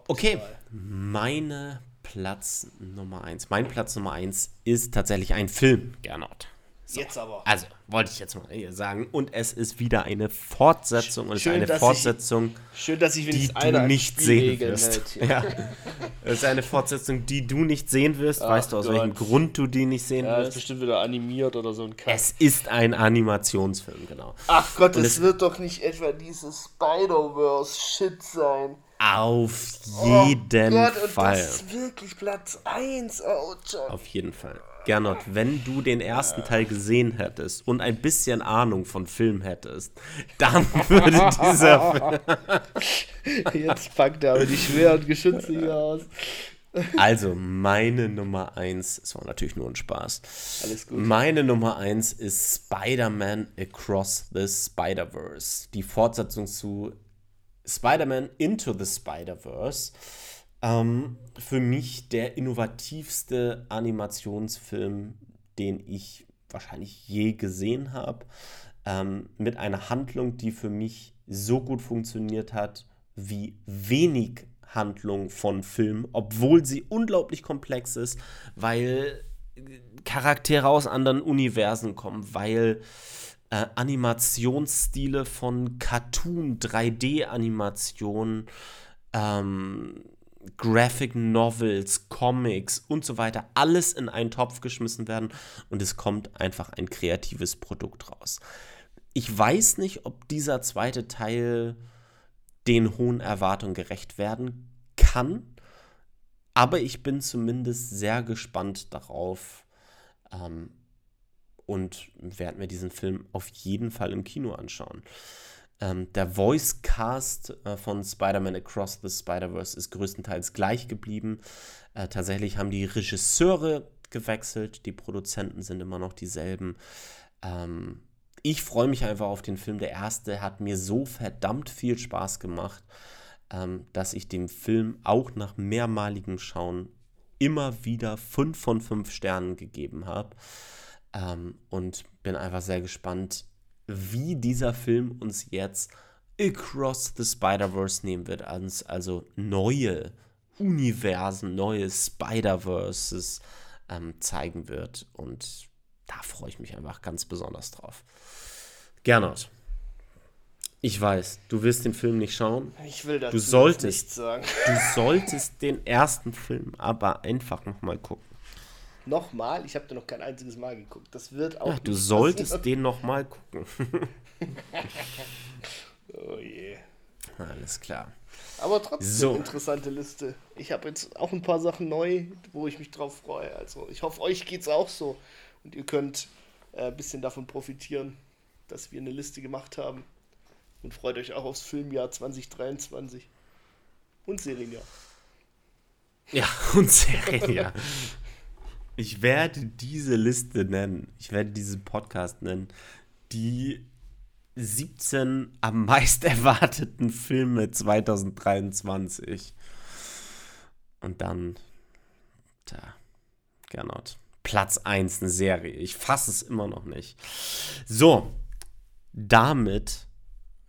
Okay, meine Platz Nummer 1. Mein Platz Nummer 1 ist tatsächlich ein Film, Gernot. Jetzt aber. Also, wollte ich jetzt mal sagen. Und es ist wieder eine Fortsetzung. Und es ist Schön, eine dass ich- Fortsetzung, Schön, dass ich die du nicht sehen wirst. Ja. Es ist eine Fortsetzung, die du nicht sehen wirst. Ach weißt du, aus welchem Gott. Grund du die nicht sehen Ja, ist wirst? bestimmt wieder animiert oder so ein Kack. Es ist ein Animationsfilm, genau. Ach Gott, es es- wird doch nicht etwa dieses Spider-Verse-Shit sein. Auf Oh jeden Gott, und Fall. das ist wirklich Platz 1. Oh, John. Auf jeden Fall. Gernot, wenn du den ersten Teil gesehen hättest und ein bisschen Ahnung von Film hättest, dann würde dieser Film. Jetzt packt er aber die schweren Geschütze hier aus. Also, meine Nummer 1, es war natürlich nur ein Spaß. Alles gut. Meine Nummer 1 ist Spider-Man Across the Spider-Verse. Die Fortsetzung zu Spider-Man Into the Spider-Verse. Ähm, für mich der innovativste Animationsfilm, den ich wahrscheinlich je gesehen habe. Ähm, mit einer Handlung, die für mich so gut funktioniert hat, wie wenig Handlung von Film, obwohl sie unglaublich komplex ist, weil Charaktere aus anderen Universen kommen, weil äh, Animationsstile von Cartoon, 3D-Animationen, ähm, Graphic Novels, Comics und so weiter, alles in einen Topf geschmissen werden und es kommt einfach ein kreatives Produkt raus. Ich weiß nicht, ob dieser zweite Teil den hohen Erwartungen gerecht werden kann. aber ich bin zumindest sehr gespannt darauf ähm, und werde mir diesen Film auf jeden Fall im Kino anschauen. Ähm, der Voice Cast äh, von Spider-Man Across the Spider-Verse ist größtenteils gleich geblieben. Äh, tatsächlich haben die Regisseure gewechselt, die Produzenten sind immer noch dieselben. Ähm, ich freue mich einfach auf den Film. Der erste hat mir so verdammt viel Spaß gemacht, ähm, dass ich dem Film auch nach mehrmaligem Schauen immer wieder 5 von 5 Sternen gegeben habe. Ähm, und bin einfach sehr gespannt, wie dieser Film uns jetzt Across the Spider-Verse nehmen wird. Also neue Universen, neue Spider-Verses ähm, zeigen wird. Und da freue ich mich einfach ganz besonders drauf. Gernot, ich weiß, du willst den Film nicht schauen. Ich will dazu du solltest, nichts sagen. Du solltest den ersten Film aber einfach nochmal gucken. Nochmal? Ich habe den noch kein einziges Mal geguckt. Das wird auch. Ja, du solltest passieren. den nochmal gucken. oh je. Alles klar. Aber trotzdem so. interessante Liste. Ich habe jetzt auch ein paar Sachen neu, wo ich mich drauf freue. Also ich hoffe, euch geht es auch so. Und ihr könnt äh, ein bisschen davon profitieren, dass wir eine Liste gemacht haben. Und freut euch auch aufs Filmjahr 2023. Und Serienjahr. Ja, und Serienjahr. Ich werde diese Liste nennen. Ich werde diesen Podcast nennen. Die 17 am meist erwarteten Filme 2023. Und dann, tja, Gernot. Platz 1 eine Serie. Ich fasse es immer noch nicht. So, damit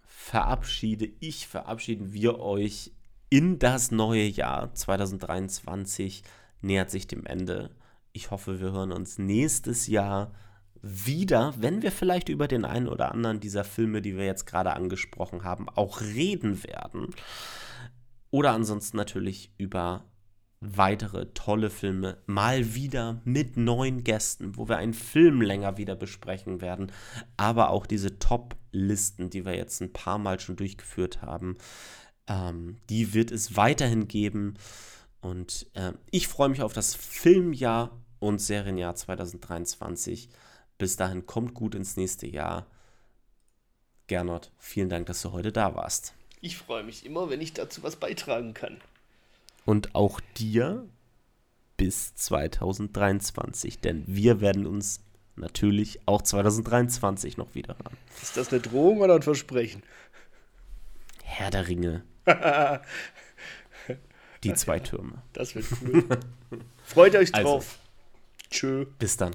verabschiede ich, verabschieden wir euch in das neue Jahr 2023. Nähert sich dem Ende. Ich hoffe, wir hören uns nächstes Jahr wieder, wenn wir vielleicht über den einen oder anderen dieser Filme, die wir jetzt gerade angesprochen haben, auch reden werden. Oder ansonsten natürlich über weitere tolle Filme, mal wieder mit neuen Gästen, wo wir einen Film länger wieder besprechen werden, aber auch diese Top-Listen, die wir jetzt ein paar Mal schon durchgeführt haben, ähm, die wird es weiterhin geben. Und äh, ich freue mich auf das Filmjahr und Serienjahr 2023. Bis dahin kommt gut ins nächste Jahr. Gernot, vielen Dank, dass du heute da warst. Ich freue mich immer, wenn ich dazu was beitragen kann. Und auch dir bis 2023, denn wir werden uns natürlich auch 2023 noch wieder hören. Ist das eine Drohung oder ein Versprechen? Herr der Ringe. Die zwei Türme. Das wird cool. Freut euch also, drauf. Also, Tschö. Bis dann.